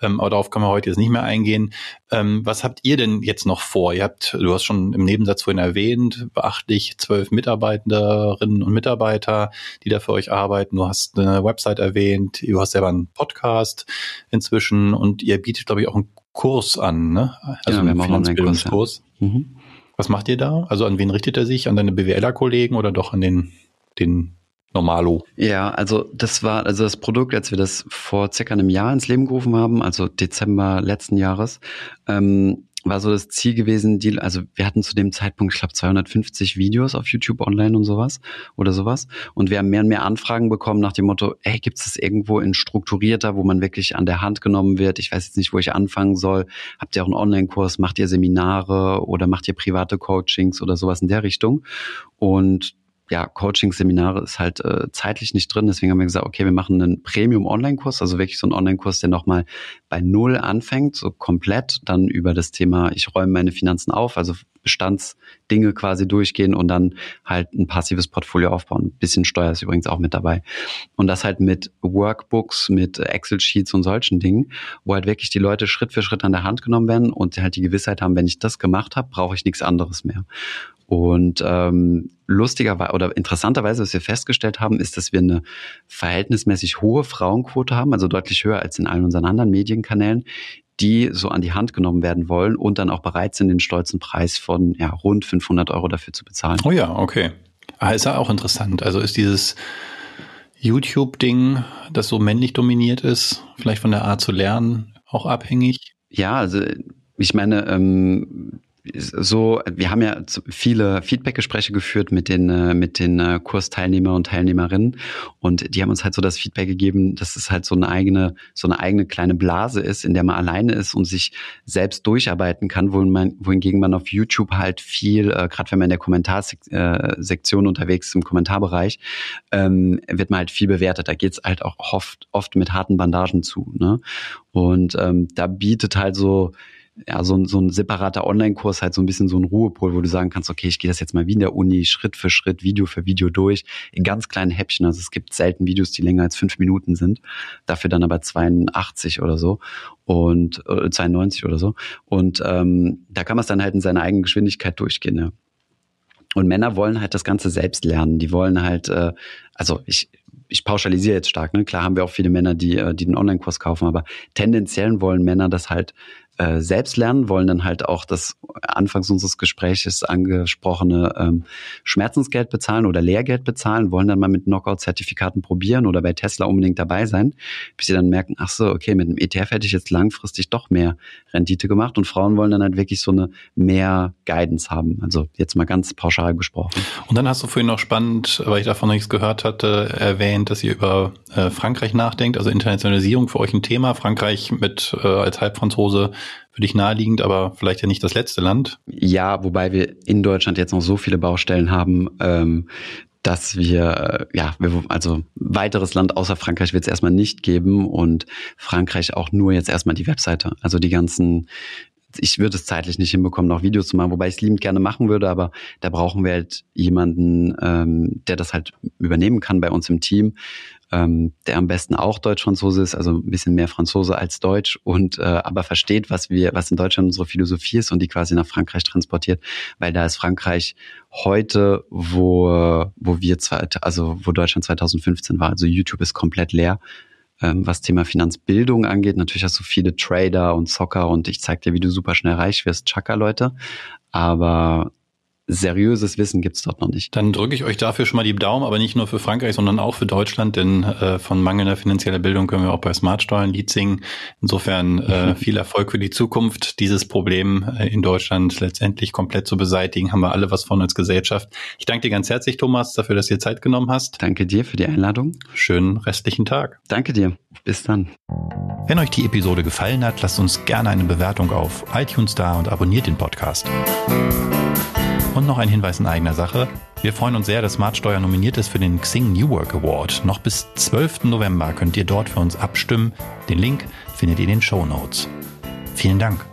Ähm, aber darauf können wir heute jetzt nicht mehr eingehen. Ähm, was habt ihr denn jetzt noch vor? Ihr habt, du hast schon im Nebensatz vorhin erwähnt, beachtlich zwölf Mitarbeiterinnen und Mitarbeiter, die da für euch arbeiten. Du hast eine Website erwähnt, du hast selber einen Podcast inzwischen und ihr bietet, glaube ich, auch einen Kurs an, ne?
Also ja, einen Finanzbildungskurs.
Ja. Mhm. Was macht ihr da? Also an wen richtet er sich? An deine BWLer-Kollegen oder doch an den, den Normalo.
Ja, also das war also das Produkt, als wir das vor circa einem Jahr ins Leben gerufen haben, also Dezember letzten Jahres, ähm, war so das Ziel gewesen, die, also wir hatten zu dem Zeitpunkt, ich glaube, 250 Videos auf YouTube online und sowas oder sowas. Und wir haben mehr und mehr Anfragen bekommen nach dem Motto, ey, gibt es das irgendwo in strukturierter, wo man wirklich an der Hand genommen wird? Ich weiß jetzt nicht, wo ich anfangen soll. Habt ihr auch einen Online-Kurs? Macht ihr Seminare oder macht ihr private Coachings oder sowas in der Richtung? Und ja, Coaching-Seminare ist halt äh, zeitlich nicht drin. Deswegen haben wir gesagt, okay, wir machen einen Premium-Online-Kurs, also wirklich so einen Online-Kurs, der nochmal bei Null anfängt, so komplett, dann über das Thema, ich räume meine Finanzen auf, also Bestandsdinge quasi durchgehen und dann halt ein passives Portfolio aufbauen. Ein bisschen Steuer ist übrigens auch mit dabei. Und das halt mit Workbooks, mit Excel-Sheets und solchen Dingen, wo halt wirklich die Leute Schritt für Schritt an der Hand genommen werden und halt die Gewissheit haben, wenn ich das gemacht habe, brauche ich nichts anderes mehr. Und ähm, lustigerweise oder interessanterweise, was wir festgestellt haben, ist, dass wir eine verhältnismäßig hohe Frauenquote haben, also deutlich höher als in allen unseren anderen Medienkanälen, die so an die Hand genommen werden wollen und dann auch bereit sind, den stolzen Preis von ja, rund 500 Euro dafür zu bezahlen.
Oh ja, okay. Ah, ist ja auch interessant. Also ist dieses YouTube-Ding, das so männlich dominiert ist, vielleicht von der Art zu lernen, auch abhängig?
Ja, also ich meine, ähm, so, wir haben ja viele Feedbackgespräche geführt mit den, äh, mit den äh, Kursteilnehmer und Teilnehmerinnen und die haben uns halt so das Feedback gegeben, dass es halt so eine eigene, so eine eigene kleine Blase ist, in der man alleine ist und sich selbst durcharbeiten kann, wohingegen man auf YouTube halt viel, äh, gerade wenn man in der Kommentarsektion unterwegs ist, im Kommentarbereich, ähm, wird man halt viel bewertet. Da geht's halt auch oft, oft mit harten Bandagen zu. Ne? Und ähm, da bietet halt so ja, so, ein so ein separater Online-Kurs halt so ein bisschen so ein Ruhepol, wo du sagen kannst, okay, ich gehe das jetzt mal wie in der Uni, Schritt für Schritt, Video für Video durch, in ganz kleinen Häppchen. Also es gibt selten Videos, die länger als fünf Minuten sind, dafür dann aber 82 oder so und äh, 92 oder so. Und ähm, da kann man es dann halt in seiner eigenen Geschwindigkeit durchgehen. Ja. Und Männer wollen halt das Ganze selbst lernen. Die wollen halt, äh, also ich, ich pauschalisiere jetzt stark, ne? Klar haben wir auch viele Männer, die, äh, die den Online-Kurs kaufen, aber tendenziell wollen Männer das halt äh, selbst lernen, wollen dann halt auch das anfangs unseres Gesprächs angesprochene ähm, Schmerzensgeld bezahlen oder Lehrgeld bezahlen, wollen dann mal mit Knockout-Zertifikaten probieren oder bei Tesla unbedingt dabei sein, bis sie dann merken, ach so, okay, mit dem ETF hätte ich jetzt langfristig doch mehr Rendite gemacht und Frauen wollen dann halt wirklich so eine mehr Guidance haben. Also jetzt mal ganz pauschal gesprochen.
Und dann hast du vorhin noch spannend, weil ich davon nichts gehört hatte, erwähnt, dass ihr über äh, Frankreich nachdenkt, also Internationalisierung für euch ein Thema. Frankreich mit äh, als Halbfranzose für dich naheliegend, aber vielleicht ja nicht das letzte Land.
Ja, wobei wir in Deutschland jetzt noch so viele Baustellen haben, ähm, dass wir, äh, ja, wir, also weiteres Land außer Frankreich wird es erstmal nicht geben und Frankreich auch nur jetzt erstmal die Webseite. Also die ganzen ich würde es zeitlich nicht hinbekommen, noch Videos zu machen, wobei ich es liebend gerne machen würde, aber da brauchen wir halt jemanden, ähm, der das halt übernehmen kann bei uns im Team, ähm, der am besten auch Deutsch-Franzose ist, also ein bisschen mehr Franzose als Deutsch und äh, aber versteht, was wir, was in Deutschland unsere Philosophie ist und die quasi nach Frankreich transportiert, weil da ist Frankreich heute, wo wo wir zwei, also wo Deutschland 2015 war, also YouTube ist komplett leer ähm, was Thema Finanzbildung angeht. Natürlich hast du viele Trader und Zocker und ich zeig dir, wie du super schnell reich wirst, Chaka-Leute. Aber seriöses Wissen gibt's dort noch nicht.
Dann drücke ich euch dafür schon mal die Daumen, aber nicht nur für Frankreich, sondern auch für Deutschland, denn äh, von mangelnder finanzieller Bildung können wir auch bei Smartsteuern Lied singen. Insofern äh, viel Erfolg für die Zukunft. Dieses Problem äh, in Deutschland letztendlich komplett zu beseitigen, haben wir alle was von als Gesellschaft. Ich danke dir ganz herzlich, Thomas, dafür, dass du dir Zeit genommen hast.
Danke dir für die Einladung.
Schönen restlichen Tag.
Danke dir. Bis dann.
Wenn euch die Episode gefallen hat, lasst uns gerne eine Bewertung auf iTunes da und abonniert den Podcast. Und noch ein Hinweis in eigener Sache. Wir freuen uns sehr, dass Smartsteuer nominiert ist für den Xing New Work Award. Noch bis 12. November könnt ihr dort für uns abstimmen. Den Link findet ihr in den Show Notes. Vielen Dank.